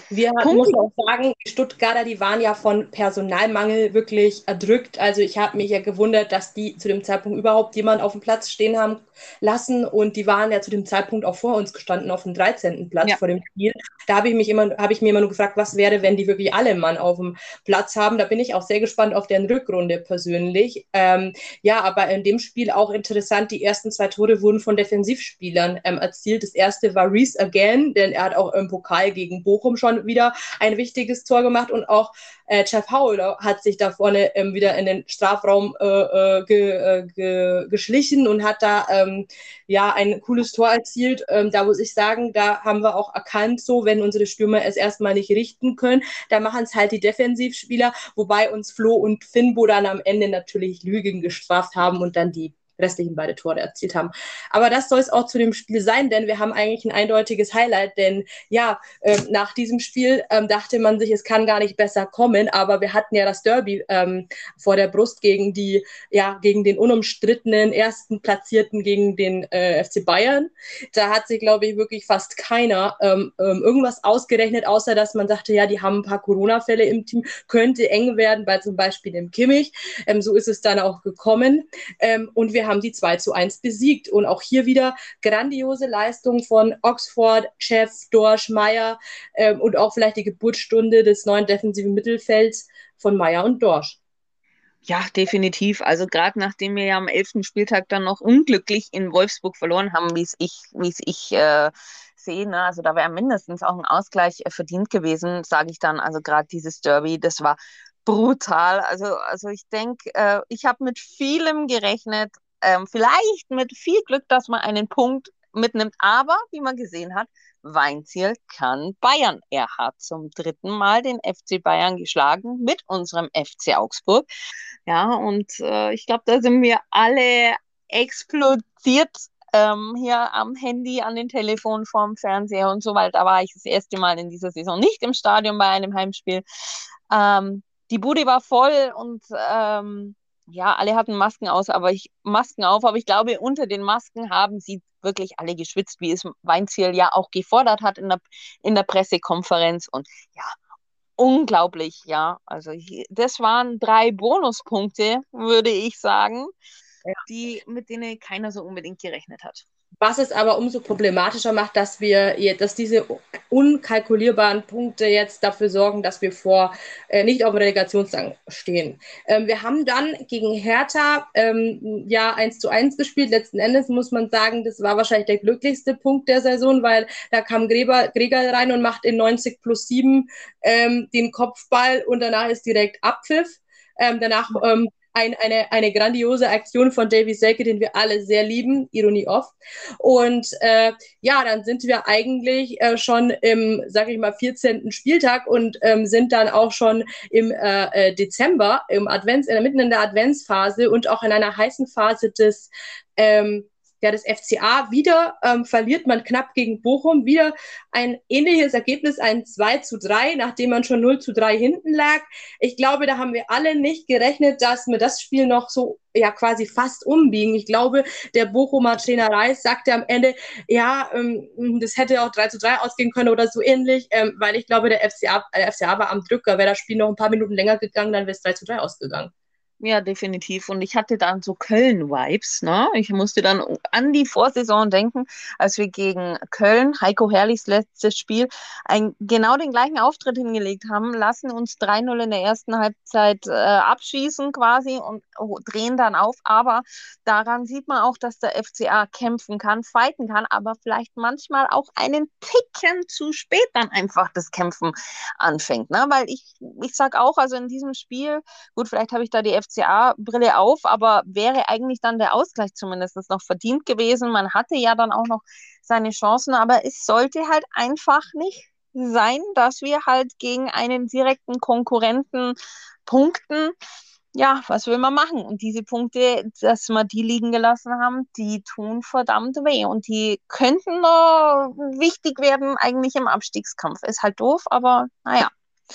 Wir Punkt. muss auch sagen, die Stuttgarter, die waren ja von Personalmangel wirklich erdrückt. Also ich habe mich ja gewundert, dass die zu dem Zeitpunkt überhaupt jemand auf dem Platz stehen haben lassen und die waren ja zu dem Zeitpunkt auch vor uns gestanden auf dem 13. Platz ja. vor dem Spiel. Da habe ich mich immer, habe ich mir immer nur gefragt, was wäre, wenn die wirklich alle Mann auf dem Platz haben. Da bin ich auch sehr gespannt auf deren Rückrunde persönlich. Ähm, ja, aber in dem Spiel auch interessant, die ersten zwei Tore wurden von Defensivspielern ähm, erzielt. Das erste war Reese Again, denn er hat auch im Pokal gegen Bochum schon wieder ein wichtiges Tor gemacht und auch äh, Jeff Howell hat sich da vorne ähm, wieder in den Strafraum äh, äh ge, äh, ge, geschlichen und hat da ähm, ja ein cooles Tor erzielt. Ähm, da muss ich sagen, da haben wir auch erkannt, so wenn unsere Stürmer es erstmal nicht richten können, da machen es halt die Defensivspieler, wobei uns Flo und Finbo dann am Ende natürlich Lügen gestraft haben und dann die restlichen beide Tore erzielt haben. Aber das soll es auch zu dem Spiel sein, denn wir haben eigentlich ein eindeutiges Highlight, denn ja, äh, nach diesem Spiel ähm, dachte man sich, es kann gar nicht besser kommen, aber wir hatten ja das Derby ähm, vor der Brust gegen die, ja, gegen den unumstrittenen ersten Platzierten gegen den äh, FC Bayern. Da hat sich, glaube ich, wirklich fast keiner ähm, ähm, irgendwas ausgerechnet, außer dass man sagte, ja, die haben ein paar Corona-Fälle im Team, könnte eng werden, bei zum Beispiel dem Kimmich. Ähm, so ist es dann auch gekommen. Ähm, und wir haben haben die 2 zu 1 besiegt. Und auch hier wieder grandiose Leistung von Oxford, Chef, Dorsch, Meyer ähm, und auch vielleicht die Geburtsstunde des neuen defensiven Mittelfelds von Meyer und Dorsch. Ja, definitiv. Also gerade nachdem wir ja am elften Spieltag dann noch unglücklich in Wolfsburg verloren haben, wie es ich, wie es ich äh, FC, ne? also da wäre mindestens auch ein Ausgleich äh, verdient gewesen, sage ich dann. Also gerade dieses Derby, das war brutal. Also, also ich denke, äh, ich habe mit vielem gerechnet, ähm, vielleicht mit viel Glück, dass man einen Punkt mitnimmt. Aber wie man gesehen hat, Weinziel kann Bayern. Er hat zum dritten Mal den FC Bayern geschlagen mit unserem FC Augsburg. Ja, und äh, ich glaube, da sind wir alle explodiert ähm, hier am Handy, an den Telefon, vorm Fernseher und so weiter. Da war ich das erste Mal in dieser Saison nicht im Stadion bei einem Heimspiel. Ähm, die Bude war voll und ähm, ja, alle hatten Masken aus, aber ich Masken auf, aber ich glaube, unter den Masken haben sie wirklich alle geschwitzt, wie es Weinziel ja auch gefordert hat in der, in der Pressekonferenz. Und ja, unglaublich, ja. Also das waren drei Bonuspunkte, würde ich sagen, ja. die, mit denen keiner so unbedingt gerechnet hat. Was es aber umso problematischer macht, dass wir, dass diese unkalkulierbaren Punkte jetzt dafür sorgen, dass wir vor äh, nicht auf dem Relegationsrang stehen. Ähm, wir haben dann gegen Hertha ähm, ja 1 zu 1 gespielt. Letzten Endes muss man sagen, das war wahrscheinlich der glücklichste Punkt der Saison, weil da kam Gräber, Gregor rein und macht in 90 plus 7 ähm, den Kopfball und danach ist direkt Abpfiff. Ähm, danach ähm, ein, eine, eine grandiose Aktion von Davy Selke, den wir alle sehr lieben, Ironie off. Und äh, ja, dann sind wir eigentlich äh, schon im, sag ich mal, 14. Spieltag und ähm, sind dann auch schon im äh, äh, Dezember, im Advents, der, mitten in der Adventsphase und auch in einer heißen Phase des ähm, ja, das FCA. Wieder ähm, verliert man knapp gegen Bochum. Wieder ein ähnliches Ergebnis, ein 2 zu 3, nachdem man schon 0 zu 3 hinten lag. Ich glaube, da haben wir alle nicht gerechnet, dass wir das Spiel noch so ja quasi fast umbiegen. Ich glaube, der Bochumer Trainer Reis sagte am Ende, ja, ähm, das hätte auch 3 zu 3 ausgehen können oder so ähnlich, ähm, weil ich glaube, der FCA, der FCA war am Drücker. Wäre das Spiel noch ein paar Minuten länger gegangen, dann wäre es 3 zu 3 ausgegangen. Ja, definitiv. Und ich hatte dann so Köln-Vibes. Ne? Ich musste dann an die Vorsaison denken, als wir gegen Köln, Heiko Herrlichs letztes Spiel, ein, genau den gleichen Auftritt hingelegt haben, lassen uns 3-0 in der ersten Halbzeit äh, abschießen quasi und oh, drehen dann auf. Aber daran sieht man auch, dass der FCA kämpfen kann, fighten kann, aber vielleicht manchmal auch einen Ticken zu spät dann einfach das Kämpfen anfängt. Ne? Weil ich, ich sage auch, also in diesem Spiel, gut, vielleicht habe ich da die FC FCA-Brille auf, aber wäre eigentlich dann der Ausgleich zumindest noch verdient gewesen. Man hatte ja dann auch noch seine Chancen, aber es sollte halt einfach nicht sein, dass wir halt gegen einen direkten Konkurrenten punkten. Ja, was will man machen? Und diese Punkte, dass wir die liegen gelassen haben, die tun verdammt weh. Und die könnten noch wichtig werden, eigentlich im Abstiegskampf. Ist halt doof, aber naja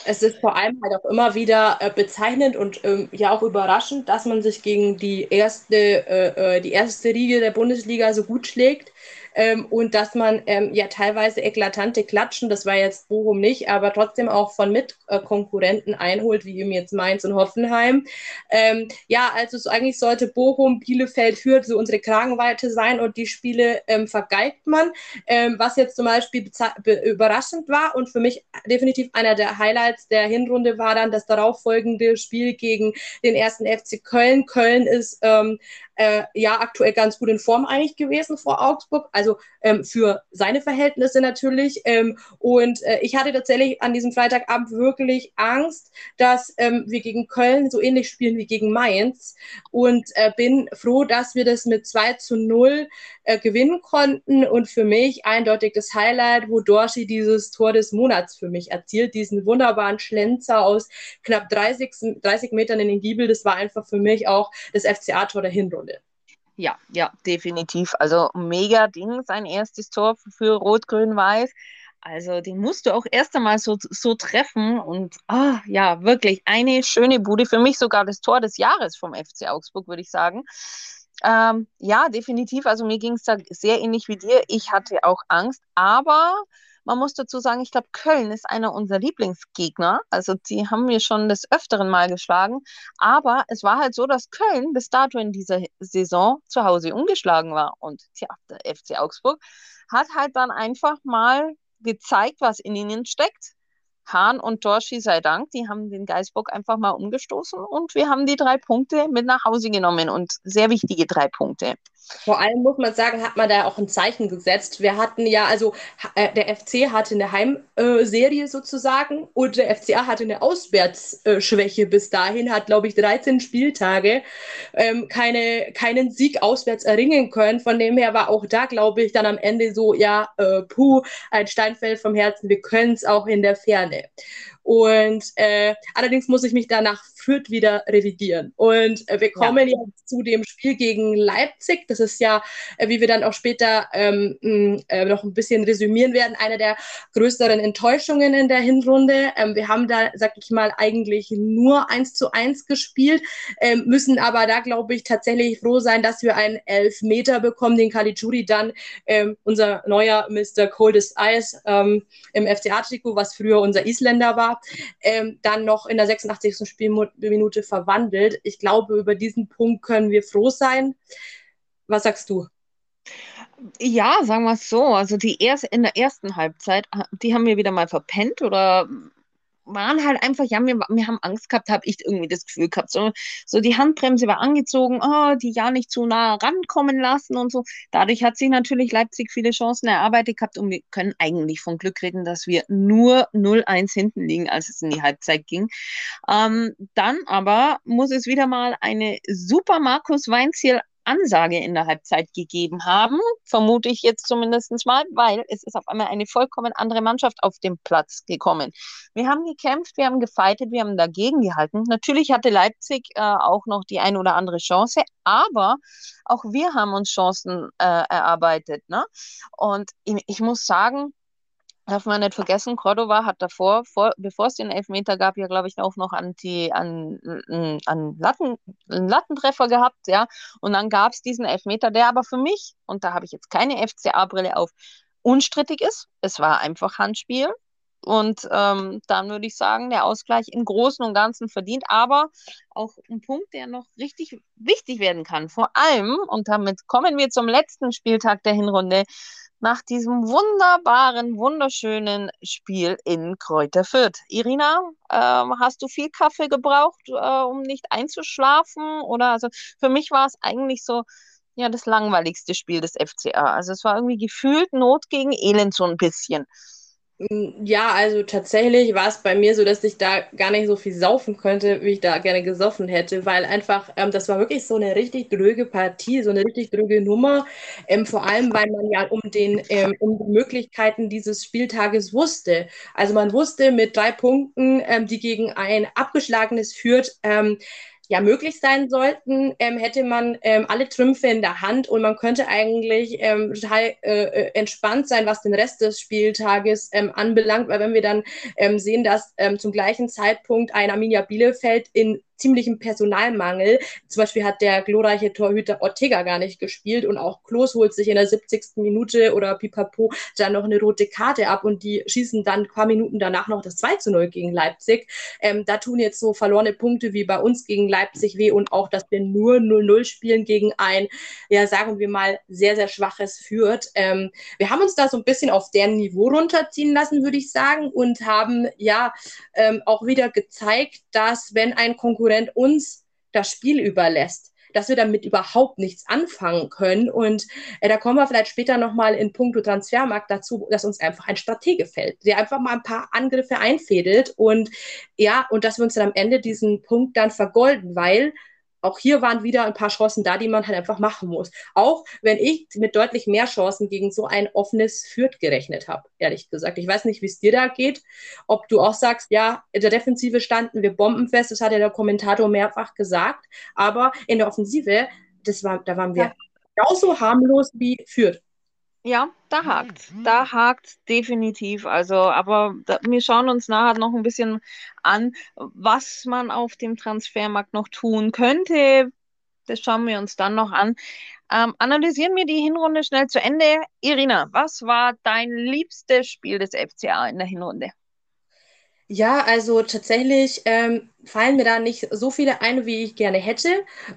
es ist vor allem halt auch immer wieder äh, bezeichnend und ähm, ja auch überraschend, dass man sich gegen die erste, äh, äh die erste Riege der Bundesliga so gut schlägt ähm, und dass man ähm, ja teilweise eklatante Klatschen, das war jetzt Bochum nicht, aber trotzdem auch von Mitkonkurrenten einholt, wie eben jetzt Mainz und Hoffenheim. Ähm, ja, also so, eigentlich sollte Bochum, Bielefeld, Hürth so unsere Kragenweite sein und die Spiele ähm, vergeigt man, ähm, was jetzt zum Beispiel überraschend war und für mich definitiv einer der Highlights der Hinrunde war dann das darauffolgende Spiel gegen den ersten FC Köln. Köln ist ähm, äh, ja aktuell ganz gut in Form eigentlich gewesen vor Augsburg, also ähm, für seine Verhältnisse natürlich. Ähm, und äh, ich hatte tatsächlich an diesem Freitagabend wirklich Angst, dass ähm, wir gegen Köln so ähnlich spielen wie gegen Mainz und äh, bin froh, dass wir das mit 2 zu 0 äh, gewinnen konnten und für mich eindeutig das Highlight, wo Dorschi dieses Tor des Monats für mich erzielt, diesen wunderbaren Schlenzer aus knapp 30, 30 Metern in den Giebel, das war einfach für mich auch das FCA-Tor der Hinrunde. Ja, ja, definitiv. Also mega Ding, sein erstes Tor für Rot-Grün-Weiß. Also den musst du auch erst einmal so, so treffen und oh, ja, wirklich eine schöne Bude. Für mich sogar das Tor des Jahres vom FC Augsburg, würde ich sagen. Ähm, ja, definitiv. Also mir ging es da sehr ähnlich wie dir. Ich hatte auch Angst, aber man muss dazu sagen, ich glaube, Köln ist einer unserer Lieblingsgegner. Also die haben wir schon des Öfteren mal geschlagen. Aber es war halt so, dass Köln bis dato in dieser Saison zu Hause ungeschlagen war. Und tja, der FC Augsburg hat halt dann einfach mal gezeigt, was in ihnen steckt. Hahn und Dorschi sei Dank, die haben den Geisbock einfach mal umgestoßen und wir haben die drei Punkte mit nach Hause genommen und sehr wichtige drei Punkte. Vor allem muss man sagen, hat man da auch ein Zeichen gesetzt. Wir hatten ja, also äh, der FC hatte eine Heimserie sozusagen und der FCA hatte eine Auswärtsschwäche bis dahin, hat, glaube ich, 13 Spieltage ähm, keine, keinen Sieg auswärts erringen können. Von dem her war auch da, glaube ich, dann am Ende so, ja, äh, puh, ein Steinfeld vom Herzen, wir können es auch in der Ferne. it. Und äh, allerdings muss ich mich danach Fürth wieder revidieren. Und äh, wir kommen ja. jetzt zu dem Spiel gegen Leipzig. Das ist ja, äh, wie wir dann auch später ähm, äh, noch ein bisschen resümieren werden, eine der größeren Enttäuschungen in der Hinrunde. Ähm, wir haben da, sag ich mal, eigentlich nur eins zu eins gespielt, ähm, müssen aber da, glaube ich, tatsächlich froh sein, dass wir einen Elfmeter bekommen, den Caligiuri dann, ähm, unser neuer Mr. Coldest Ice ähm, im FCA-Trikot, was früher unser Isländer war, ähm, dann noch in der 86. Spielminute verwandelt. Ich glaube, über diesen Punkt können wir froh sein. Was sagst du? Ja, sagen wir es so. Also die erste, in der ersten Halbzeit, die haben wir wieder mal verpennt oder waren halt einfach, ja, wir, wir haben Angst gehabt, habe ich irgendwie das Gefühl gehabt. So, so die Handbremse war angezogen, oh, die ja nicht zu nah rankommen lassen und so. Dadurch hat sich natürlich Leipzig viele Chancen erarbeitet gehabt und wir können eigentlich von Glück reden, dass wir nur 0-1 hinten liegen, als es in die Halbzeit ging. Ähm, dann aber muss es wieder mal eine super Markus Weinziel Ansage in der Halbzeit gegeben haben, vermute ich jetzt zumindest mal, weil es ist auf einmal eine vollkommen andere Mannschaft auf den Platz gekommen. Wir haben gekämpft, wir haben gefeitet, wir haben dagegen gehalten. Natürlich hatte Leipzig äh, auch noch die eine oder andere Chance, aber auch wir haben uns Chancen äh, erarbeitet. Ne? Und ich, ich muss sagen, darf man nicht vergessen, Cordova hat davor, vor, bevor es den Elfmeter gab, ja, glaube ich, auch noch an, die, an, an Latten, einen Lattentreffer gehabt, ja. Und dann gab es diesen Elfmeter, der aber für mich, und da habe ich jetzt keine FCA-Brille auf, unstrittig ist. Es war einfach Handspiel. Und ähm, dann würde ich sagen, der Ausgleich im Großen und Ganzen verdient, aber auch ein Punkt, der noch richtig wichtig werden kann. Vor allem, und damit kommen wir zum letzten Spieltag der Hinrunde, nach diesem wunderbaren, wunderschönen Spiel in Kräuter Fürth. Irina, ähm, hast du viel Kaffee gebraucht, äh, um nicht einzuschlafen? Oder also für mich war es eigentlich so ja das langweiligste Spiel des FCA. Also es war irgendwie gefühlt Not gegen Elend so ein bisschen. Ja, also tatsächlich war es bei mir so, dass ich da gar nicht so viel saufen könnte, wie ich da gerne gesoffen hätte, weil einfach, ähm, das war wirklich so eine richtig dröge Partie, so eine richtig dröge Nummer. Ähm, vor allem, weil man ja um, den, ähm, um die Möglichkeiten dieses Spieltages wusste. Also man wusste mit drei Punkten, ähm, die gegen ein abgeschlagenes führt, ähm, ja möglich sein sollten, ähm, hätte man ähm, alle Trümpfe in der Hand und man könnte eigentlich ähm, total äh, äh, entspannt sein, was den Rest des Spieltages ähm, anbelangt, weil wenn wir dann ähm, sehen, dass ähm, zum gleichen Zeitpunkt ein Arminia Bielefeld in ziemlichem Personalmangel. Zum Beispiel hat der glorreiche Torhüter Ortega gar nicht gespielt und auch Klos holt sich in der 70. Minute oder Pipapo dann noch eine rote Karte ab und die schießen dann ein paar Minuten danach noch das 2 zu 0 gegen Leipzig. Ähm, da tun jetzt so verlorene Punkte wie bei uns gegen Leipzig weh und auch, dass wir nur 0-0 spielen gegen ein, ja, sagen wir mal, sehr, sehr schwaches Fürth. Ähm, wir haben uns da so ein bisschen auf deren Niveau runterziehen lassen, würde ich sagen, und haben ja ähm, auch wieder gezeigt, dass wenn ein Konkurrent Konkurrent uns das Spiel überlässt, dass wir damit überhaupt nichts anfangen können. Und äh, da kommen wir vielleicht später nochmal in puncto Transfermarkt dazu, dass uns einfach ein Stratege fällt, der einfach mal ein paar Angriffe einfädelt und ja, und dass wir uns dann am Ende diesen Punkt dann vergolden, weil auch hier waren wieder ein paar Chancen da, die man halt einfach machen muss. Auch wenn ich mit deutlich mehr Chancen gegen so ein offenes Fürth gerechnet habe, ehrlich gesagt. Ich weiß nicht, wie es dir da geht, ob du auch sagst, ja, in der Defensive standen wir bombenfest, das hat ja der Kommentator mehrfach gesagt, aber in der Offensive, das war, da waren wir ja. genauso harmlos wie Fürth. Ja, da hakt. Da hakt definitiv. Also, aber da, wir schauen uns nachher noch ein bisschen an, was man auf dem Transfermarkt noch tun könnte. Das schauen wir uns dann noch an. Ähm, analysieren wir die Hinrunde schnell zu Ende. Irina, was war dein liebstes Spiel des FCA in der Hinrunde? Ja, also tatsächlich ähm, fallen mir da nicht so viele ein, wie ich gerne hätte.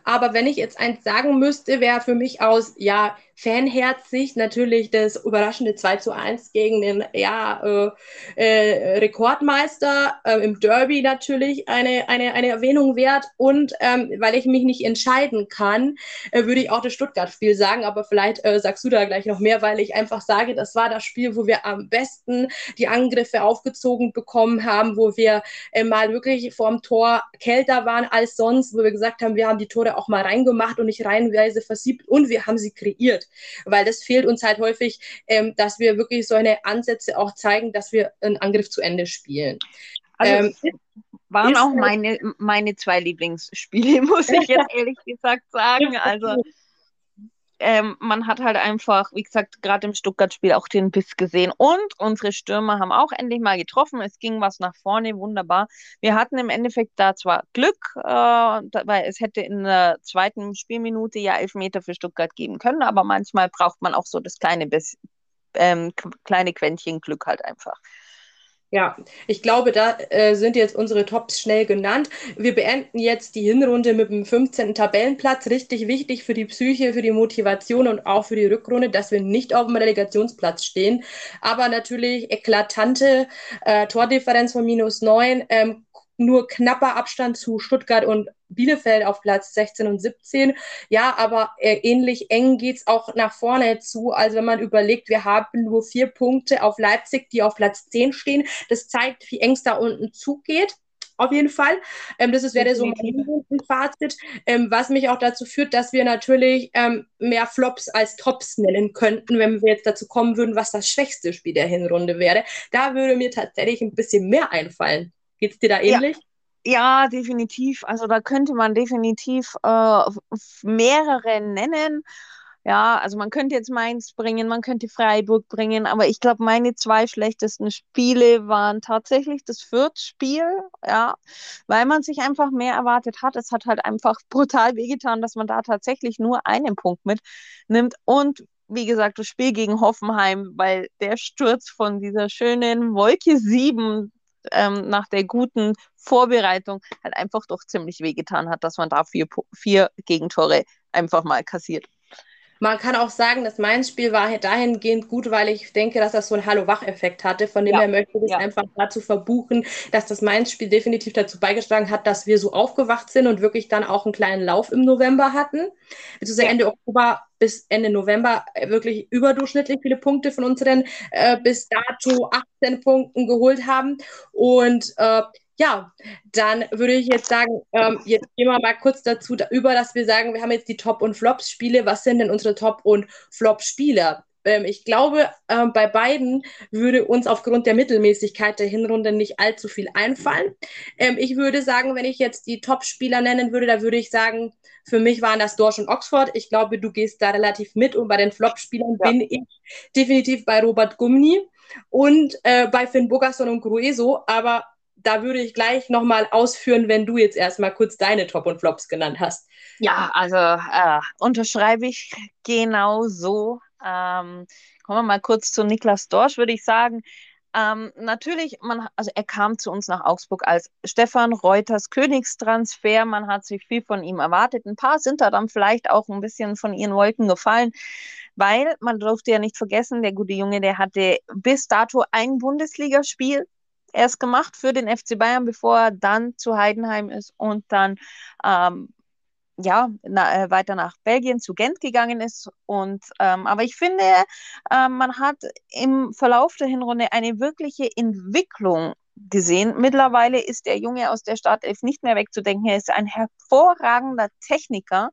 Aber wenn ich jetzt eins sagen müsste, wäre für mich aus, ja, Fanherzsicht natürlich das überraschende 2 zu 1 gegen den ja, äh, äh, Rekordmeister äh, im Derby natürlich eine, eine, eine Erwähnung wert. Und ähm, weil ich mich nicht entscheiden kann, äh, würde ich auch das Stuttgart-Spiel sagen. Aber vielleicht äh, sagst du da gleich noch mehr, weil ich einfach sage, das war das Spiel, wo wir am besten die Angriffe aufgezogen bekommen haben, wo wir äh, mal wirklich vorm Tor kälter waren als sonst, wo wir gesagt haben, wir haben die Tore auch mal reingemacht und nicht reihenweise versiebt und wir haben sie kreiert. Weil das fehlt uns halt häufig, ähm, dass wir wirklich so eine Ansätze auch zeigen, dass wir einen Angriff zu Ende spielen. Also, ähm, waren auch meine, meine zwei Lieblingsspiele, <laughs> muss ich jetzt <laughs> ehrlich gesagt sagen. Also ähm, man hat halt einfach, wie gesagt, gerade im Stuttgart-Spiel auch den Biss gesehen. Und unsere Stürmer haben auch endlich mal getroffen. Es ging was nach vorne, wunderbar. Wir hatten im Endeffekt da zwar Glück, äh, weil es hätte in der zweiten Spielminute ja Elfmeter für Stuttgart geben können, aber manchmal braucht man auch so das kleine, Biss, ähm, kleine Quäntchen Glück halt einfach. Ja, ich glaube, da äh, sind jetzt unsere Tops schnell genannt. Wir beenden jetzt die Hinrunde mit dem 15. Tabellenplatz. Richtig wichtig für die Psyche, für die Motivation und auch für die Rückrunde, dass wir nicht auf dem Relegationsplatz stehen. Aber natürlich eklatante äh, Tordifferenz von minus neun. Ähm, nur knapper Abstand zu Stuttgart und Bielefeld auf Platz 16 und 17. Ja, aber äh, ähnlich eng geht es auch nach vorne zu. Also wenn man überlegt, wir haben nur vier Punkte auf Leipzig, die auf Platz 10 stehen. Das zeigt, wie eng es da unten zugeht auf jeden Fall. Ähm, das ist, wäre so mein Fazit, ähm, was mich auch dazu führt, dass wir natürlich ähm, mehr Flops als Tops nennen könnten, wenn wir jetzt dazu kommen würden, was das schwächste Spiel der Hinrunde wäre. Da würde mir tatsächlich ein bisschen mehr einfallen. Geht es dir da ähnlich? Ja. Ja, definitiv. Also da könnte man definitiv äh, mehrere nennen. Ja, also man könnte jetzt Mainz bringen, man könnte Freiburg bringen, aber ich glaube, meine zwei schlechtesten Spiele waren tatsächlich das Fürth-Spiel, ja, weil man sich einfach mehr erwartet hat. Es hat halt einfach <laughs> brutal wehgetan, dass man da tatsächlich nur einen Punkt mitnimmt und wie gesagt, das Spiel gegen Hoffenheim, weil der Sturz von dieser schönen Wolke 7 ähm, nach der guten Vorbereitung halt einfach doch ziemlich wehgetan hat, dass man da vier, vier Gegentore einfach mal kassiert. Man kann auch sagen, dass mein Spiel war dahingehend gut, weil ich denke, dass das so einen Hallo-Wach-Effekt hatte. Von dem ja. her möchte ich ja. einfach dazu verbuchen, dass das Mainz-Spiel definitiv dazu beigetragen hat, dass wir so aufgewacht sind und wirklich dann auch einen kleinen Lauf im November hatten. Beziehungsweise ja. Ende Oktober bis Ende November äh, wirklich überdurchschnittlich viele Punkte von unseren äh, bis dato 18 Punkten geholt haben. Und äh, ja, dann würde ich jetzt sagen, ähm, jetzt gehen wir mal kurz dazu über, dass wir sagen, wir haben jetzt die Top- und Flops-Spiele. Was sind denn unsere Top- und Flop-Spieler? Ähm, ich glaube, ähm, bei beiden würde uns aufgrund der Mittelmäßigkeit der Hinrunde nicht allzu viel einfallen. Ähm, ich würde sagen, wenn ich jetzt die Top-Spieler nennen würde, da würde ich sagen, für mich waren das Dorsch und Oxford. Ich glaube, du gehst da relativ mit und bei den Flop-Spielern ja. bin ich definitiv bei Robert Gumni und äh, bei Finn Bogasson und Grueso, aber da würde ich gleich nochmal ausführen, wenn du jetzt erstmal kurz deine Top und Flops genannt hast. Ja, also äh, unterschreibe ich genau so. Ähm, kommen wir mal kurz zu Niklas Dorsch, würde ich sagen. Ähm, natürlich, man, also er kam zu uns nach Augsburg als Stefan Reuters Königstransfer. Man hat sich viel von ihm erwartet. Ein paar sind da dann vielleicht auch ein bisschen von ihren Wolken gefallen, weil man durfte ja nicht vergessen, der gute Junge, der hatte bis dato ein Bundesligaspiel erst gemacht für den FC Bayern, bevor er dann zu Heidenheim ist und dann ähm, ja, na, äh, weiter nach Belgien zu Gent gegangen ist. Und ähm, aber ich finde, äh, man hat im Verlauf der Hinrunde eine wirkliche Entwicklung gesehen. Mittlerweile ist der Junge aus der Startelf nicht mehr wegzudenken. Er ist ein hervorragender Techniker,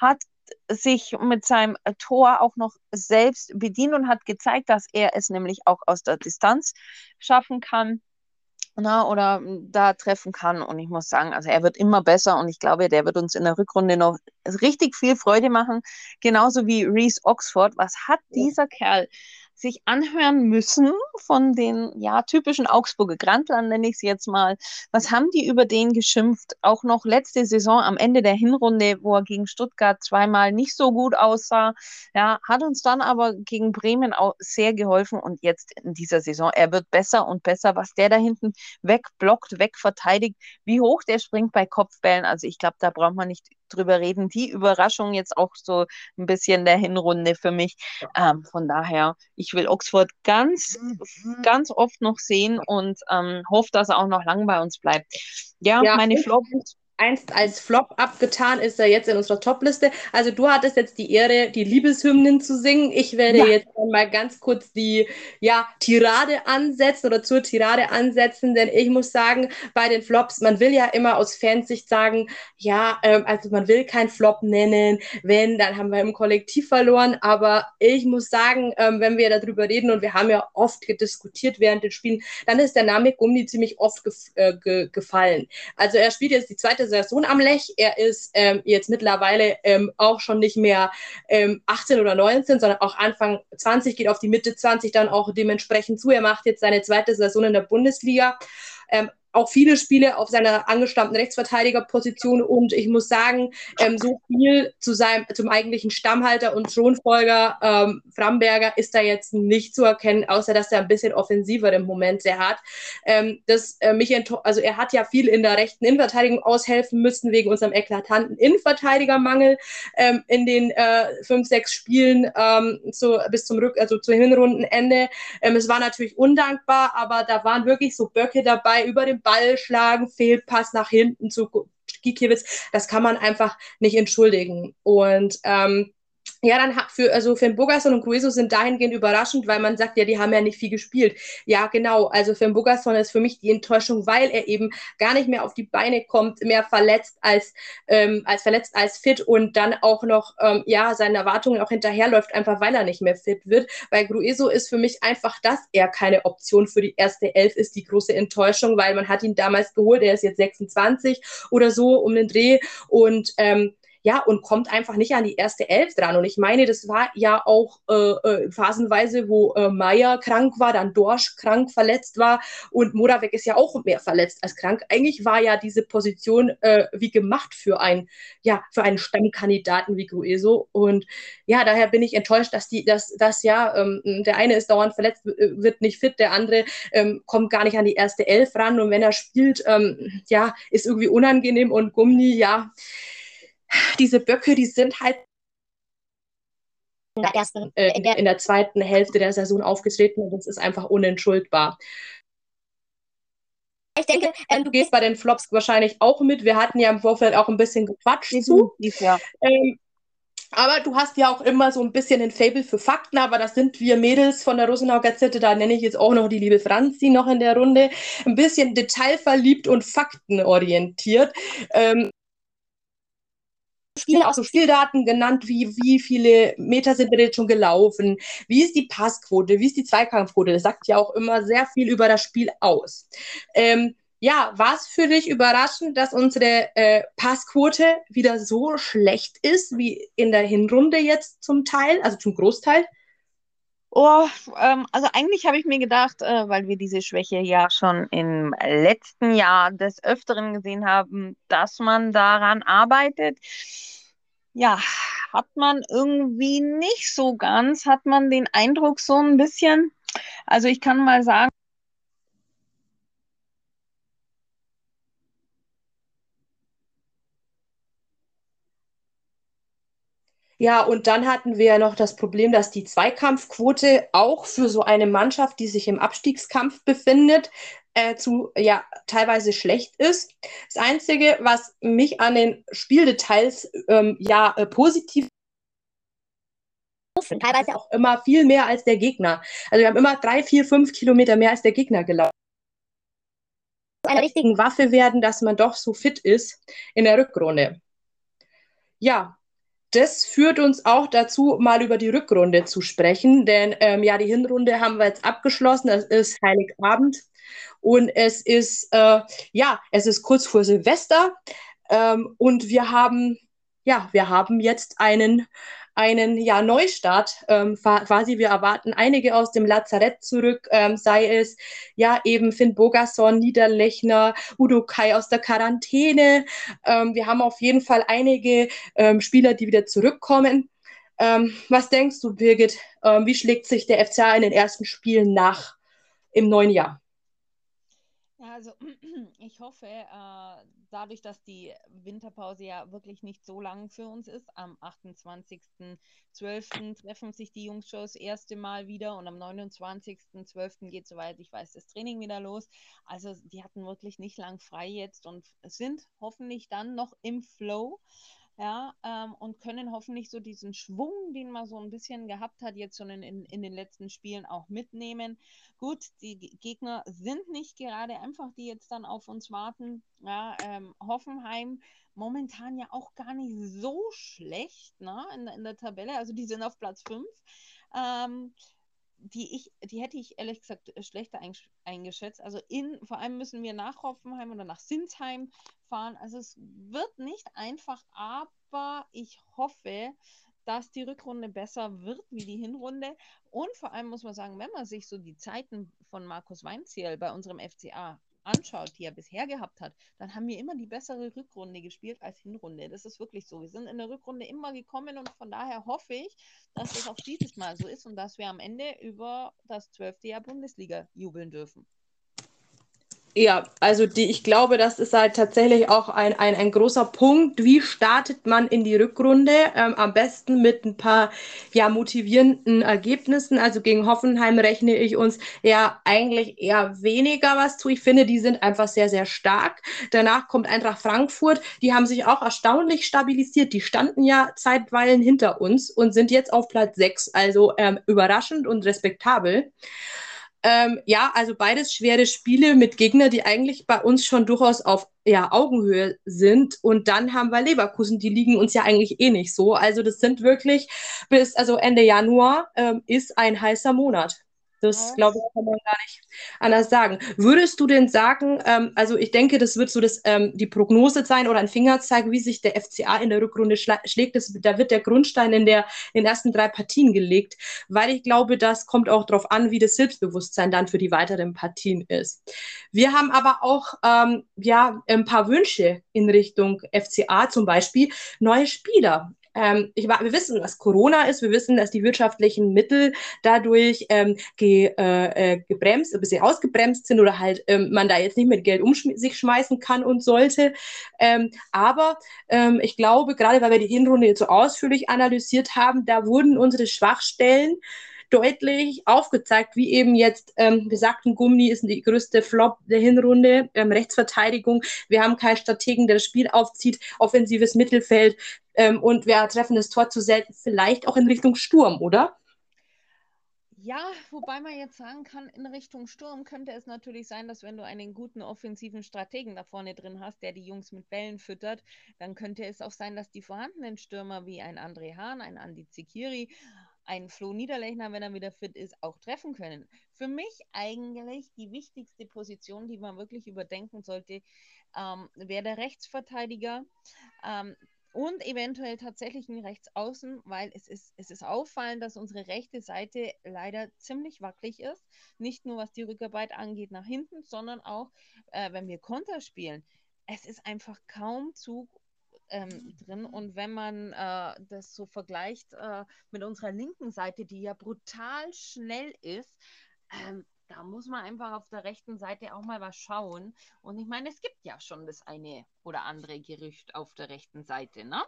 hat sich mit seinem Tor auch noch selbst bedient und hat gezeigt, dass er es nämlich auch aus der Distanz schaffen kann na, oder hm, da treffen kann. Und ich muss sagen, also er wird immer besser und ich glaube, der wird uns in der Rückrunde noch richtig viel Freude machen. Genauso wie Reese Oxford. Was hat dieser Kerl sich anhören müssen von den ja typischen Augsburger Grandlern, nenne ich sie jetzt mal. Was haben die über den geschimpft? Auch noch letzte Saison am Ende der Hinrunde, wo er gegen Stuttgart zweimal nicht so gut aussah. Ja, hat uns dann aber gegen Bremen auch sehr geholfen und jetzt in dieser Saison, er wird besser und besser, was der da hinten wegblockt, wegverteidigt, wie hoch der springt bei Kopfbällen. Also ich glaube, da braucht man nicht drüber reden. Die Überraschung jetzt auch so ein bisschen der Hinrunde für mich. Ähm, von daher, ich will Oxford ganz, ganz oft noch sehen und ähm, hoffe, dass er auch noch lang bei uns bleibt. Ja, ja meine Flop einst als Flop abgetan, ist er jetzt in unserer Topliste. Also du hattest jetzt die Ehre, die Liebeshymnen zu singen. Ich werde ja. jetzt mal ganz kurz die ja, Tirade ansetzen oder zur Tirade ansetzen, denn ich muss sagen, bei den Flops, man will ja immer aus Fansicht sagen, ja, ähm, also man will keinen Flop nennen, wenn, dann haben wir im Kollektiv verloren, aber ich muss sagen, ähm, wenn wir darüber reden und wir haben ja oft diskutiert während den Spielen, dann ist der Name Gummi ziemlich oft gef äh, ge gefallen. Also er spielt jetzt die zweite Sohn am Lech. Er ist ähm, jetzt mittlerweile ähm, auch schon nicht mehr ähm, 18 oder 19, sondern auch Anfang 20, geht auf die Mitte 20 dann auch dementsprechend zu. Er macht jetzt seine zweite Saison in der Bundesliga. Ähm, auch viele Spiele auf seiner angestammten Rechtsverteidigerposition und ich muss sagen, ähm, so viel zu seinem, zum eigentlichen Stammhalter und Thronfolger ähm, Framberger ist da jetzt nicht zu erkennen, außer dass er ein bisschen offensiver im Moment sehr hat. Ähm, das, äh, mich also er hat ja viel in der rechten Innenverteidigung aushelfen müssen wegen unserem eklatanten Innenverteidigermangel ähm, in den äh, fünf, sechs Spielen ähm, zu, bis zum Rück, also zum Hinrundenende. Ähm, es war natürlich undankbar, aber da waren wirklich so Böcke dabei über dem Ball schlagen, Fehlpass nach hinten zu Gikiewicz. Das kann man einfach nicht entschuldigen. Und ähm, ja, dann für, also Bogerson und Grueso sind dahingehend überraschend, weil man sagt, ja, die haben ja nicht viel gespielt. Ja, genau. Also Bogerson ist für mich die Enttäuschung, weil er eben gar nicht mehr auf die Beine kommt, mehr verletzt als, ähm, als verletzt als fit und dann auch noch, ähm, ja, seinen Erwartungen auch hinterherläuft, einfach weil er nicht mehr fit wird. Weil Grueso ist für mich einfach, dass er keine Option für die erste Elf ist, die große Enttäuschung, weil man hat ihn damals geholt, er ist jetzt 26 oder so um den Dreh und ähm, ja, und kommt einfach nicht an die erste Elf dran. Und ich meine, das war ja auch äh, äh, phasenweise, wo äh, Meier krank war, dann Dorsch krank verletzt war und Moravec ist ja auch mehr verletzt als krank. Eigentlich war ja diese Position äh, wie gemacht für, ein, ja, für einen Stammkandidaten wie Grueso. Und ja, daher bin ich enttäuscht, dass die, dass, dass ja, ähm, der eine ist dauernd verletzt, wird nicht fit, der andere ähm, kommt gar nicht an die erste Elf ran. Und wenn er spielt, ähm, ja, ist irgendwie unangenehm und Gummi, ja, diese Böcke, die sind halt in der, ersten, äh, in, der, in der zweiten Hälfte der Saison aufgetreten und das ist einfach unentschuldbar. Ich denke, ähm, du gehst bei den Flops wahrscheinlich auch mit. Wir hatten ja im Vorfeld auch ein bisschen gequatscht zu. Ja. Ähm, aber du hast ja auch immer so ein bisschen ein Fable für Fakten, aber das sind wir Mädels von der Rosenau Gazette, da nenne ich jetzt auch noch die liebe Franzi noch in der Runde, ein bisschen detailverliebt und faktenorientiert. Ähm, Spiele auch so Spieldaten genannt, wie wie viele Meter sind wir jetzt schon gelaufen, wie ist die Passquote, wie ist die Zweikampfquote. Das sagt ja auch immer sehr viel über das Spiel aus. Ähm, ja, war es für dich überraschend, dass unsere äh, Passquote wieder so schlecht ist wie in der Hinrunde jetzt zum Teil, also zum Großteil? Oh, ähm, also eigentlich habe ich mir gedacht, äh, weil wir diese Schwäche ja schon im letzten Jahr des Öfteren gesehen haben, dass man daran arbeitet. Ja, hat man irgendwie nicht so ganz, hat man den Eindruck so ein bisschen. Also ich kann mal sagen, Ja, und dann hatten wir ja noch das Problem, dass die Zweikampfquote auch für so eine Mannschaft, die sich im Abstiegskampf befindet, äh, zu ja teilweise schlecht ist. Das Einzige, was mich an den Spieldetails ähm, ja äh, positiv teilweise auch immer viel mehr als der Gegner. Also wir haben immer drei, vier, fünf Kilometer mehr als der Gegner gelaufen. Eine richtigen Waffe werden, dass man doch so fit ist in der Rückrunde. Ja, das führt uns auch dazu, mal über die Rückrunde zu sprechen, denn ähm, ja, die Hinrunde haben wir jetzt abgeschlossen. Es ist Heiligabend und es ist äh, ja, es ist kurz vor Silvester ähm, und wir haben ja, wir haben jetzt einen einen ja, Neustart ähm, quasi. Wir erwarten einige aus dem Lazarett zurück, ähm, sei es ja eben Finn Bogason, Niederlechner, Udo Kai aus der Quarantäne. Ähm, wir haben auf jeden Fall einige ähm, Spieler, die wieder zurückkommen. Ähm, was denkst du, Birgit? Ähm, wie schlägt sich der FCA in den ersten Spielen nach im neuen Jahr? Ja, also <clears throat> ich hoffe, äh, dadurch, dass die Winterpause ja wirklich nicht so lang für uns ist, am 28.12. treffen sich die Jungs schon das erste Mal wieder und am 29.12. geht, soweit ich weiß, das Training wieder los. Also die hatten wirklich nicht lang frei jetzt und sind hoffentlich dann noch im Flow ja, ähm, und können hoffentlich so diesen Schwung, den man so ein bisschen gehabt hat, jetzt schon in, in, in den letzten Spielen auch mitnehmen. Gut, die Gegner sind nicht gerade einfach, die jetzt dann auf uns warten. Ja, ähm, Hoffenheim momentan ja auch gar nicht so schlecht ne, in, in der Tabelle, also die sind auf Platz 5. Ähm, die ich, die hätte ich ehrlich gesagt schlechter eingeschätzt. Also in, vor allem müssen wir nach Hoffenheim oder nach Sinsheim fahren. Also es wird nicht einfach, aber ich hoffe, dass die Rückrunde besser wird wie die Hinrunde. Und vor allem muss man sagen, wenn man sich so die Zeiten von Markus Weinziel bei unserem FCA anschaut, die er bisher gehabt hat, dann haben wir immer die bessere Rückrunde gespielt als Hinrunde. Das ist wirklich so. Wir sind in der Rückrunde immer gekommen und von daher hoffe ich, dass das auch dieses Mal so ist und dass wir am Ende über das zwölfte Jahr Bundesliga jubeln dürfen. Ja, also die, ich glaube, das ist halt tatsächlich auch ein, ein, ein großer Punkt. Wie startet man in die Rückrunde? Ähm, am besten mit ein paar ja, motivierenden Ergebnissen. Also gegen Hoffenheim rechne ich uns ja eigentlich eher weniger was zu. Ich finde, die sind einfach sehr, sehr stark. Danach kommt Eintracht Frankfurt. Die haben sich auch erstaunlich stabilisiert. Die standen ja zeitweilen hinter uns und sind jetzt auf Platz 6. Also ähm, überraschend und respektabel. Ähm, ja, also beides schwere Spiele mit Gegnern, die eigentlich bei uns schon durchaus auf ja, Augenhöhe sind. Und dann haben wir Leverkusen, die liegen uns ja eigentlich eh nicht so. Also das sind wirklich bis also Ende Januar ähm, ist ein heißer Monat. Das, glaube ich, kann man gar nicht anders sagen. Würdest du denn sagen, ähm, also ich denke, das wird so das, ähm, die Prognose sein oder ein Fingerzeig, wie sich der FCA in der Rückrunde schlägt. Das, da wird der Grundstein in, der, in den ersten drei Partien gelegt, weil ich glaube, das kommt auch darauf an, wie das Selbstbewusstsein dann für die weiteren Partien ist. Wir haben aber auch ähm, ja, ein paar Wünsche in Richtung FCA, zum Beispiel neue Spieler. Ähm, ich, wir wissen, was Corona ist. Wir wissen, dass die wirtschaftlichen Mittel dadurch ähm, ge, äh, äh, gebremst, ein bisschen ausgebremst sind oder halt ähm, man da jetzt nicht mit Geld um sich schmeißen kann und sollte. Ähm, aber ähm, ich glaube, gerade weil wir die Hinrunde jetzt so ausführlich analysiert haben, da wurden unsere Schwachstellen deutlich aufgezeigt, wie eben jetzt, ähm, wir Gummi ist die größte Flop der Hinrunde, ähm, Rechtsverteidigung. Wir haben keinen Strategen, der das Spiel aufzieht, offensives Mittelfeld. Ähm, und wir treffen das Tor zu selten, vielleicht auch in Richtung Sturm, oder? Ja, wobei man jetzt sagen kann, in Richtung Sturm könnte es natürlich sein, dass wenn du einen guten offensiven Strategen da vorne drin hast, der die Jungs mit Bällen füttert, dann könnte es auch sein, dass die vorhandenen Stürmer wie ein André Hahn, ein Andi Zikiri, ein Flo Niederlechner, wenn er wieder fit ist, auch treffen können. Für mich eigentlich die wichtigste Position, die man wirklich überdenken sollte, ähm, wäre der Rechtsverteidiger. Ähm, und eventuell tatsächlich ein Rechtsaußen, weil es ist, es ist auffallend, dass unsere rechte Seite leider ziemlich wackelig ist. Nicht nur was die Rückarbeit angeht nach hinten, sondern auch, äh, wenn wir Konter spielen. Es ist einfach kaum Zug ähm, drin. Und wenn man äh, das so vergleicht äh, mit unserer linken Seite, die ja brutal schnell ist, ähm, da muss man einfach auf der rechten Seite auch mal was schauen. Und ich meine, es gibt ja schon das eine oder andere Gerücht auf der rechten Seite, ne?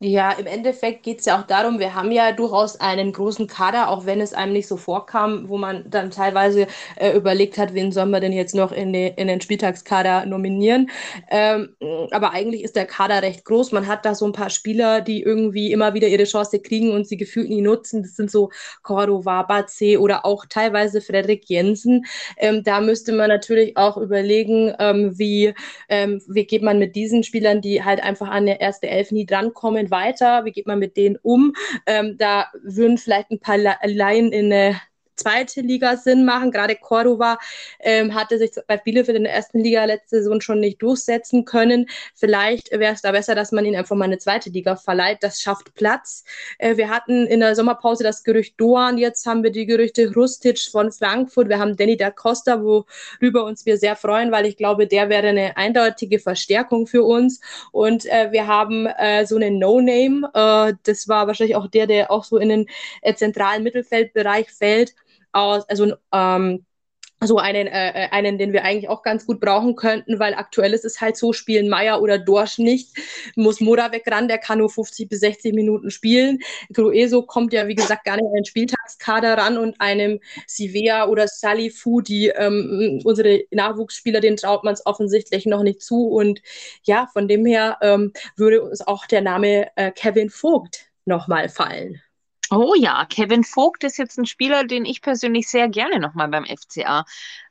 Ja, im Endeffekt geht es ja auch darum, wir haben ja durchaus einen großen Kader, auch wenn es einem nicht so vorkam, wo man dann teilweise äh, überlegt hat, wen sollen wir denn jetzt noch in, die, in den Spieltagskader nominieren. Ähm, aber eigentlich ist der Kader recht groß. Man hat da so ein paar Spieler, die irgendwie immer wieder ihre Chance kriegen und sie gefühlt nie nutzen. Das sind so Cordova, Batze oder auch teilweise Frederik Jensen. Ähm, da müsste man natürlich auch überlegen, ähm, wie, ähm, wie geht man mit diesen Spielern, die halt einfach an der erste Elf nie drankommen, weiter? Wie geht man mit denen um? Ähm, da würden vielleicht ein paar Laien in eine zweite Liga Sinn machen. Gerade Cordova ähm, hatte sich bei Bielefeld in der ersten Liga letzte Saison schon nicht durchsetzen können. Vielleicht wäre es da besser, dass man ihn einfach mal eine zweite Liga verleiht. Das schafft Platz. Äh, wir hatten in der Sommerpause das Gerücht Doan. Jetzt haben wir die Gerüchte Rustic von Frankfurt. Wir haben Danny da Costa, worüber uns wir sehr freuen, weil ich glaube, der wäre eine eindeutige Verstärkung für uns. Und äh, wir haben äh, so einen No-Name. Äh, das war wahrscheinlich auch der, der auch so in den äh, zentralen Mittelfeldbereich fällt aus, also ähm, so einen, äh, äh, einen, den wir eigentlich auch ganz gut brauchen könnten, weil aktuell ist es halt so, spielen Meier oder Dorsch nicht, muss Moravec ran, der kann nur 50 bis 60 Minuten spielen. Grueso kommt ja, wie gesagt, gar nicht an den Spieltagskader ran und einem Sivea oder Salifu, die ähm, unsere Nachwuchsspieler, den traut man es offensichtlich noch nicht zu und ja, von dem her ähm, würde uns auch der Name äh, Kevin Vogt nochmal fallen. Oh ja, Kevin Vogt ist jetzt ein Spieler, den ich persönlich sehr gerne nochmal beim FCA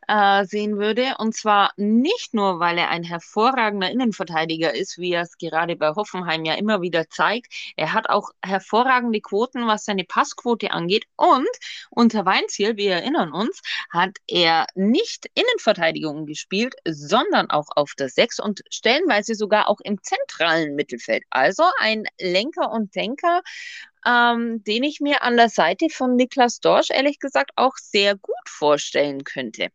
äh, sehen würde. Und zwar nicht nur, weil er ein hervorragender Innenverteidiger ist, wie er es gerade bei Hoffenheim ja immer wieder zeigt. Er hat auch hervorragende Quoten, was seine Passquote angeht. Und unter Weinziel, wir erinnern uns, hat er nicht Innenverteidigung gespielt, sondern auch auf der Sechs und stellenweise sogar auch im zentralen Mittelfeld. Also ein Lenker und Denker, ähm, den ich mir an der Seite von Niklas Dorsch ehrlich gesagt auch sehr gut vorstellen könnte.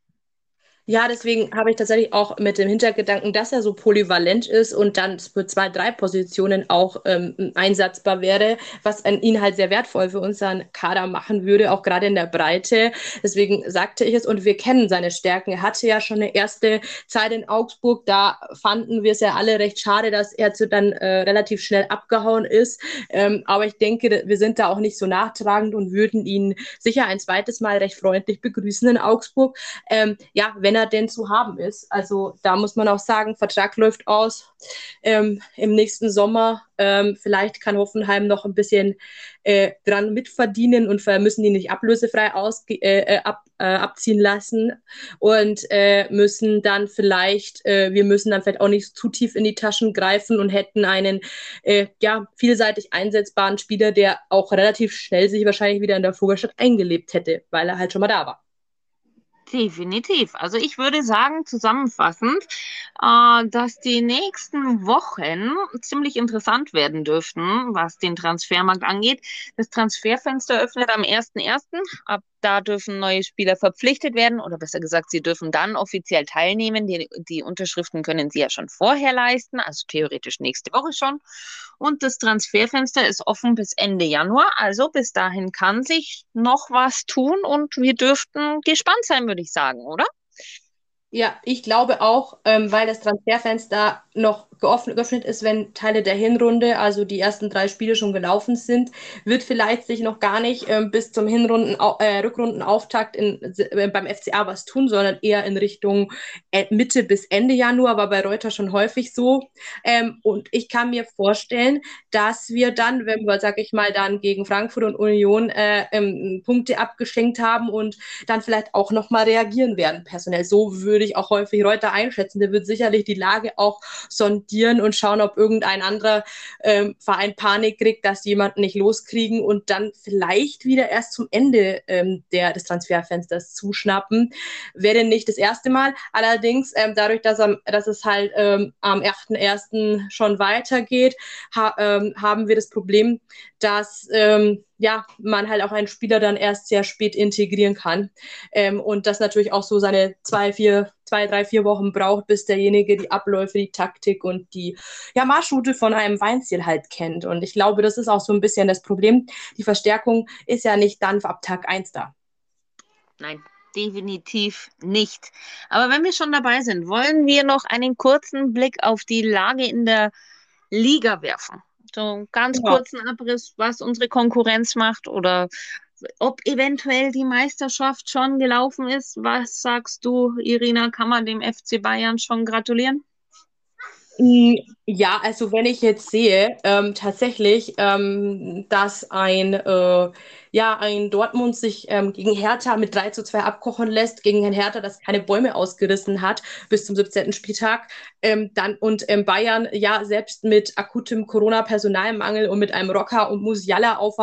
Ja, deswegen habe ich tatsächlich auch mit dem Hintergedanken, dass er so polyvalent ist und dann für zwei, drei Positionen auch ähm, einsatzbar wäre, was an ihn halt sehr wertvoll für unseren Kader machen würde, auch gerade in der Breite. Deswegen sagte ich es und wir kennen seine Stärken. Er hatte ja schon eine erste Zeit in Augsburg, da fanden wir es ja alle recht schade, dass er zu dann äh, relativ schnell abgehauen ist. Ähm, aber ich denke, wir sind da auch nicht so nachtragend und würden ihn sicher ein zweites Mal recht freundlich begrüßen in Augsburg. Ähm, ja, wenn wenn er denn zu haben ist. Also da muss man auch sagen, Vertrag läuft aus ähm, im nächsten Sommer. Ähm, vielleicht kann Hoffenheim noch ein bisschen äh, dran mitverdienen und müssen ihn nicht ablösefrei aus, äh, äh, ab, äh, abziehen lassen und äh, müssen dann vielleicht, äh, wir müssen dann vielleicht auch nicht zu tief in die Taschen greifen und hätten einen ja, vielseitig einsetzbaren Spieler, der auch relativ schnell sich wahrscheinlich wieder in der Vogelstadt eingelebt hätte, weil er halt schon mal da war. Definitiv. Also ich würde sagen, zusammenfassend, äh, dass die nächsten Wochen ziemlich interessant werden dürften, was den Transfermarkt angeht. Das Transferfenster öffnet am 1.1. Ab da dürfen neue Spieler verpflichtet werden oder besser gesagt, sie dürfen dann offiziell teilnehmen. Die, die Unterschriften können sie ja schon vorher leisten, also theoretisch nächste Woche schon. Und das Transferfenster ist offen bis Ende Januar. Also bis dahin kann sich noch was tun und wir dürften gespannt sein, würde ich sagen, oder? Ja, ich glaube auch, ähm, weil das Transferfenster noch geöffnet ist, wenn Teile der Hinrunde, also die ersten drei Spiele schon gelaufen sind, wird vielleicht sich noch gar nicht ähm, bis zum Hinrunden, äh, Rückrundenauftakt in, äh, beim FCA was tun, sondern eher in Richtung äh, Mitte bis Ende Januar, war bei Reuter schon häufig so. Ähm, und ich kann mir vorstellen, dass wir dann, wenn wir, sag ich mal, dann gegen Frankfurt und Union äh, ähm, Punkte abgeschenkt haben und dann vielleicht auch nochmal reagieren werden personell. So würde ich auch häufig Reuter einschätzen. Der wird sicherlich die Lage auch sondieren und schauen, ob irgendein anderer ähm, Verein Panik kriegt, dass jemanden nicht loskriegen und dann vielleicht wieder erst zum Ende ähm, der, des Transferfensters zuschnappen. Wäre nicht das erste Mal. Allerdings, ähm, dadurch, dass, am, dass es halt ähm, am 1.1. schon weitergeht, ha, ähm, haben wir das Problem, dass ähm, ja, man halt auch einen Spieler dann erst sehr spät integrieren kann. Ähm, und das natürlich auch so seine zwei, vier, zwei, drei, vier Wochen braucht, bis derjenige die Abläufe, die Taktik und die ja, Marschroute von einem Weinziel halt kennt. Und ich glaube, das ist auch so ein bisschen das Problem. Die Verstärkung ist ja nicht dann ab Tag 1 da. Nein, definitiv nicht. Aber wenn wir schon dabei sind, wollen wir noch einen kurzen Blick auf die Lage in der Liga werfen. So ganz ja. kurzen Abriss, was unsere Konkurrenz macht oder ob eventuell die Meisterschaft schon gelaufen ist. Was sagst du, Irina? Kann man dem FC Bayern schon gratulieren? Mm, ja, also wenn ich jetzt sehe, ähm, tatsächlich, ähm, dass ein, äh, ja, ein Dortmund sich ähm, gegen Hertha mit 3 zu 2 abkochen lässt, gegen ein Hertha, das keine Bäume ausgerissen hat bis zum 17. Spieltag, ähm, dann und ähm, Bayern ja selbst mit akutem Corona-Personalmangel und mit einem Rocker und Musiala auf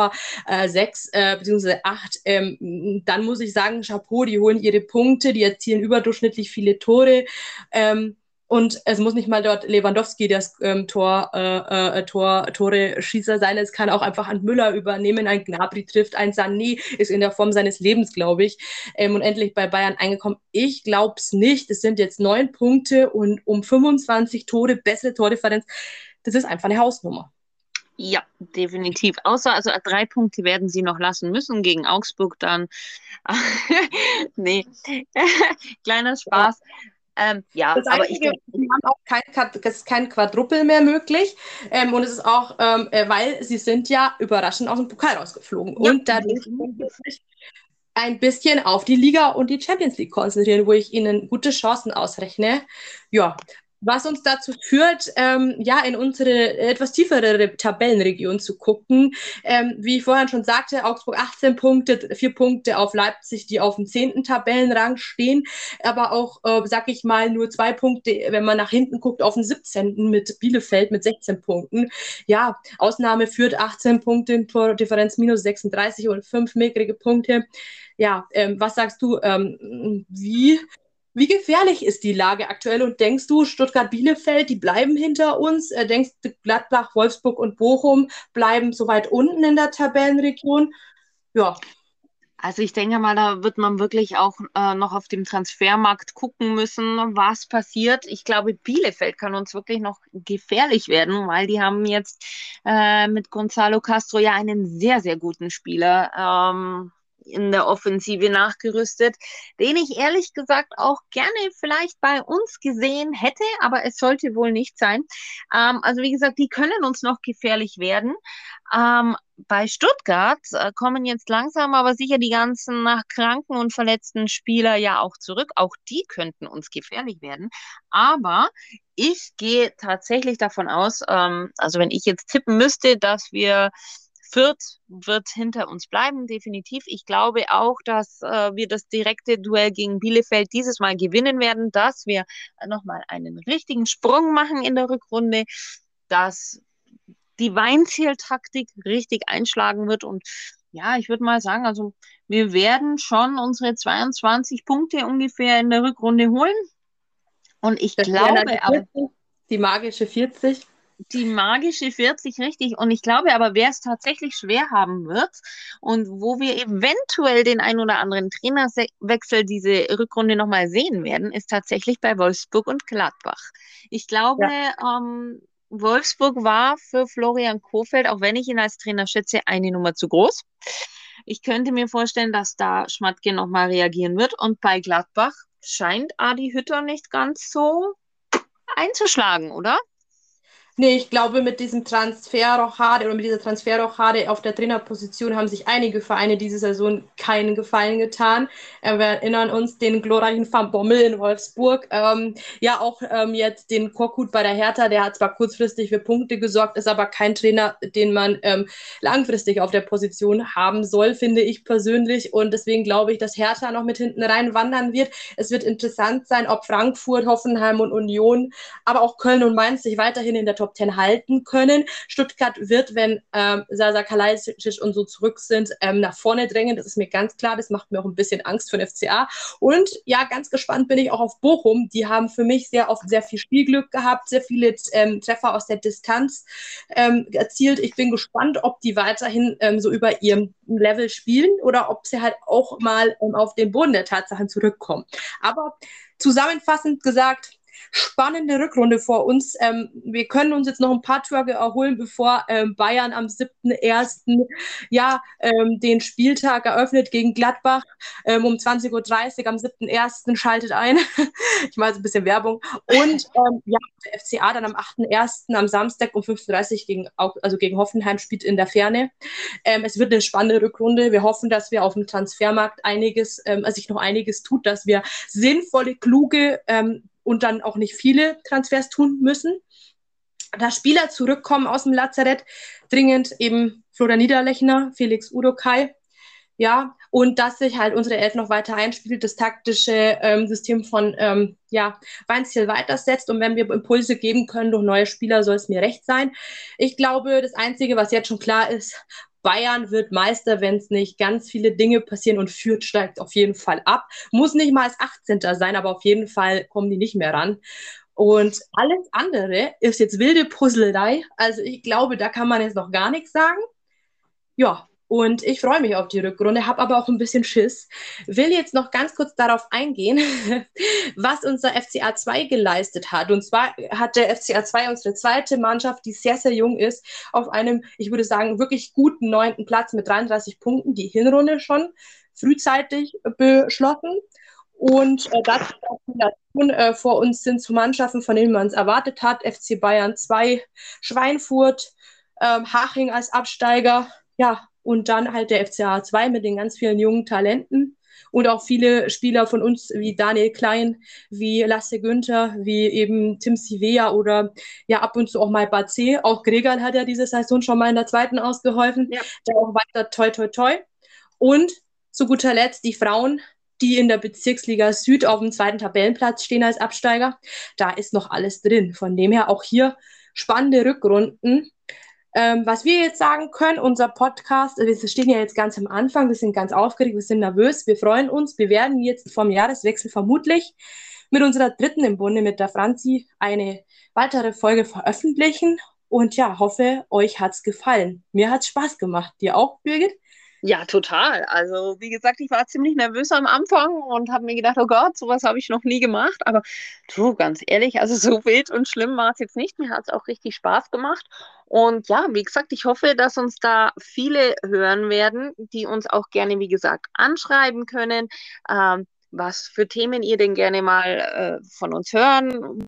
äh, 6 äh, bzw. 8, ähm, dann muss ich sagen, Chapeau, die holen ihre Punkte, die erzielen überdurchschnittlich viele Tore. Ähm, und es muss nicht mal dort Lewandowski das ähm, Tor, äh, äh, Tor, Tore-Schießer sein. Es kann auch einfach ein Müller übernehmen. Ein Gnabry trifft, ein Sané ist in der Form seines Lebens, glaube ich. Ähm, und endlich bei Bayern eingekommen. Ich glaube es nicht. Es sind jetzt neun Punkte und um 25 Tore, bessere Tordifferenz. Das ist einfach eine Hausnummer. Ja, definitiv. Außer, also drei Punkte werden sie noch lassen müssen gegen Augsburg dann. <laughs> nee, <laughs> kleiner Spaß. Ähm, ja, das aber Einzige, ich wir haben auch kein, es ist kein Quadruppel mehr möglich. Ähm, und es ist auch, ähm, äh, weil sie sind ja überraschend aus dem Pokal rausgeflogen. Ja. Und dadurch ein bisschen auf die Liga und die Champions League konzentrieren, wo ich ihnen gute Chancen ausrechne. Ja, was uns dazu führt, ähm, ja, in unsere etwas tiefere Tabellenregion zu gucken. Ähm, wie ich vorhin schon sagte, Augsburg 18 Punkte, vier Punkte auf Leipzig, die auf dem zehnten Tabellenrang stehen, aber auch, äh, sag ich mal, nur zwei Punkte, wenn man nach hinten guckt, auf dem 17. mit Bielefeld mit 16 Punkten. Ja, Ausnahme führt 18 Punkte, Differenz minus 36 und fünf mickrige Punkte. Ja, ähm, was sagst du, ähm, wie wie gefährlich ist die Lage aktuell und denkst du, Stuttgart-Bielefeld, die bleiben hinter uns? Äh, denkst du, Gladbach, Wolfsburg und Bochum bleiben so weit unten in der Tabellenregion? Ja. Also ich denke mal, da wird man wirklich auch äh, noch auf dem Transfermarkt gucken müssen, was passiert. Ich glaube, Bielefeld kann uns wirklich noch gefährlich werden, weil die haben jetzt äh, mit Gonzalo Castro ja einen sehr, sehr guten Spieler. Ähm, in der Offensive nachgerüstet, den ich ehrlich gesagt auch gerne vielleicht bei uns gesehen hätte, aber es sollte wohl nicht sein. Ähm, also wie gesagt, die können uns noch gefährlich werden. Ähm, bei Stuttgart äh, kommen jetzt langsam aber sicher die ganzen nach kranken und verletzten Spieler ja auch zurück. Auch die könnten uns gefährlich werden. Aber ich gehe tatsächlich davon aus, ähm, also wenn ich jetzt tippen müsste, dass wir Fürth wird hinter uns bleiben, definitiv. Ich glaube auch, dass äh, wir das direkte Duell gegen Bielefeld dieses Mal gewinnen werden, dass wir nochmal einen richtigen Sprung machen in der Rückrunde, dass die Weinzieltaktik richtig einschlagen wird und ja, ich würde mal sagen, also wir werden schon unsere 22 Punkte ungefähr in der Rückrunde holen. Und ich das glaube aber. Die magische 40 die magische 40 richtig. Und ich glaube aber, wer es tatsächlich schwer haben wird und wo wir eventuell den ein oder anderen Trainerwechsel diese Rückrunde nochmal sehen werden, ist tatsächlich bei Wolfsburg und Gladbach. Ich glaube, ja. ähm, Wolfsburg war für Florian Kofeld, auch wenn ich ihn als Trainer schätze, eine Nummer zu groß. Ich könnte mir vorstellen, dass da Schmatke nochmal reagieren wird. Und bei Gladbach scheint Adi Hütter nicht ganz so einzuschlagen, oder? Nee, ich glaube, mit diesem Transferrochade oder mit dieser Transferrochade auf der Trainerposition haben sich einige Vereine diese Saison keinen Gefallen getan. Äh, wir erinnern uns den glorreichen Van Bommel in Wolfsburg. Ähm, ja, auch ähm, jetzt den Korkut bei der Hertha, der hat zwar kurzfristig für Punkte gesorgt, ist aber kein Trainer, den man ähm, langfristig auf der Position haben soll, finde ich persönlich. Und deswegen glaube ich, dass Hertha noch mit hinten rein wandern wird. Es wird interessant sein, ob Frankfurt, Hoffenheim und Union, aber auch Köln und Mainz sich weiterhin in der Top Top 10 halten können. Stuttgart wird, wenn ähm, Sasa Kalajdzic und so zurück sind, ähm, nach vorne drängen. Das ist mir ganz klar. Das macht mir auch ein bisschen Angst für den FCA. Und ja, ganz gespannt bin ich auch auf Bochum. Die haben für mich sehr oft sehr viel Spielglück gehabt, sehr viele ähm, Treffer aus der Distanz ähm, erzielt. Ich bin gespannt, ob die weiterhin ähm, so über ihrem Level spielen oder ob sie halt auch mal ähm, auf den Boden der Tatsachen zurückkommen. Aber zusammenfassend gesagt, spannende Rückrunde vor uns. Ähm, wir können uns jetzt noch ein paar Tage erholen, bevor ähm, Bayern am 7.1. Ja, ähm, den Spieltag eröffnet gegen Gladbach ähm, um 20.30 Uhr am 7.1. schaltet ein. <laughs> ich mache jetzt ein bisschen Werbung. Und ähm, ja, der FCA dann am 8.1. am Samstag um 15.30 Uhr gegen, also gegen Hoffenheim spielt in der Ferne. Ähm, es wird eine spannende Rückrunde. Wir hoffen, dass wir auf dem Transfermarkt einiges, also sich noch einiges tut, dass wir sinnvolle, kluge und dann auch nicht viele Transfers tun müssen. Da Spieler zurückkommen aus dem Lazarett, dringend eben Florian Niederlechner, Felix Udokai, ja, und dass sich halt unsere Elf noch weiter einspielt, das taktische ähm, System von ähm, ja, Weinziel weitersetzt und wenn wir Impulse geben können durch neue Spieler, soll es mir recht sein. Ich glaube, das Einzige, was jetzt schon klar ist, Bayern wird Meister, wenn es nicht ganz viele Dinge passieren und führt steigt auf jeden Fall ab. Muss nicht mal als 18. sein, aber auf jeden Fall kommen die nicht mehr ran. Und alles andere ist jetzt wilde Puzzlerei. Also ich glaube, da kann man jetzt noch gar nichts sagen. Ja, Und ich freue mich auf die Rückrunde, habe aber auch ein bisschen Schiss. Will jetzt noch ganz kurz darauf eingehen, <laughs> was unser FCA 2 geleistet hat. Und zwar hat der FCA 2 unsere zweite Mannschaft, die sehr, sehr jung ist, auf einem, ich würde sagen, wirklich guten neunten Platz mit 33 Punkten die Hinrunde schon frühzeitig beschlossen. Und äh, das äh, vor uns sind zu Mannschaften, von denen man es erwartet hat. FC Bayern 2, Schweinfurt, ähm, Haching als Absteiger, ja, und dann halt der FCA 2 mit den ganz vielen jungen Talenten und auch viele Spieler von uns wie Daniel Klein, wie Lasse Günther, wie eben Tim Sivea oder ja ab und zu auch mal Batze. Auch Gregal hat ja diese Saison schon mal in der zweiten ausgeholfen. Ja. Da auch weiter toi toi toi. Und zu guter Letzt die Frauen, die in der Bezirksliga Süd auf dem zweiten Tabellenplatz stehen als Absteiger. Da ist noch alles drin. Von dem her auch hier spannende Rückrunden. Ähm, was wir jetzt sagen können, unser Podcast, wir stehen ja jetzt ganz am Anfang, wir sind ganz aufgeregt, wir sind nervös, wir freuen uns. Wir werden jetzt vom Jahreswechsel vermutlich mit unserer dritten im Bunde, mit der Franzi, eine weitere Folge veröffentlichen. Und ja, hoffe, euch hat's gefallen. Mir hat's Spaß gemacht. Dir auch, Birgit? Ja, total. Also, wie gesagt, ich war ziemlich nervös am Anfang und habe mir gedacht, oh Gott, sowas habe ich noch nie gemacht. Aber du, ganz ehrlich, also so <laughs> wild und schlimm war es jetzt nicht. Mir hat es auch richtig Spaß gemacht. Und ja, wie gesagt, ich hoffe, dass uns da viele hören werden, die uns auch gerne, wie gesagt, anschreiben können, ähm, was für Themen ihr denn gerne mal äh, von uns hören.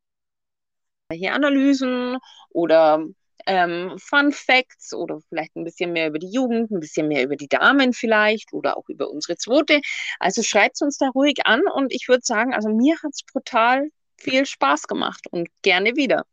Hier Analysen oder ähm, Fun Facts oder vielleicht ein bisschen mehr über die Jugend, ein bisschen mehr über die Damen vielleicht oder auch über unsere zweite. Also schreibt uns da ruhig an und ich würde sagen, also mir hat es brutal viel Spaß gemacht und gerne wieder.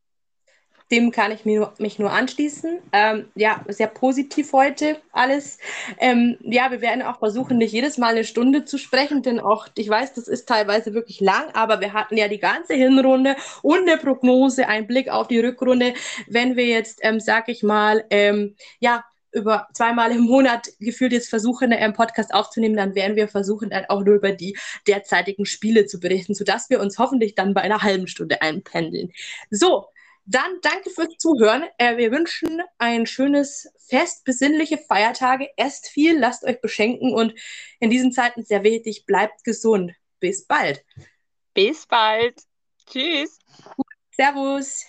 Dem kann ich mich nur, mich nur anschließen. Ähm, ja, sehr positiv heute alles. Ähm, ja, wir werden auch versuchen, nicht jedes Mal eine Stunde zu sprechen, denn auch, ich weiß, das ist teilweise wirklich lang, aber wir hatten ja die ganze Hinrunde und eine Prognose, einen Blick auf die Rückrunde. Wenn wir jetzt, ähm, sag ich mal, ähm, ja, über zweimal im Monat gefühlt jetzt versuchen, einen Podcast aufzunehmen, dann werden wir versuchen, dann auch nur über die derzeitigen Spiele zu berichten, sodass wir uns hoffentlich dann bei einer halben Stunde einpendeln. So, dann danke fürs Zuhören. Äh, wir wünschen ein schönes Fest, besinnliche Feiertage. Esst viel, lasst euch beschenken und in diesen Zeiten sehr wichtig, bleibt gesund. Bis bald. Bis bald. Tschüss. Servus.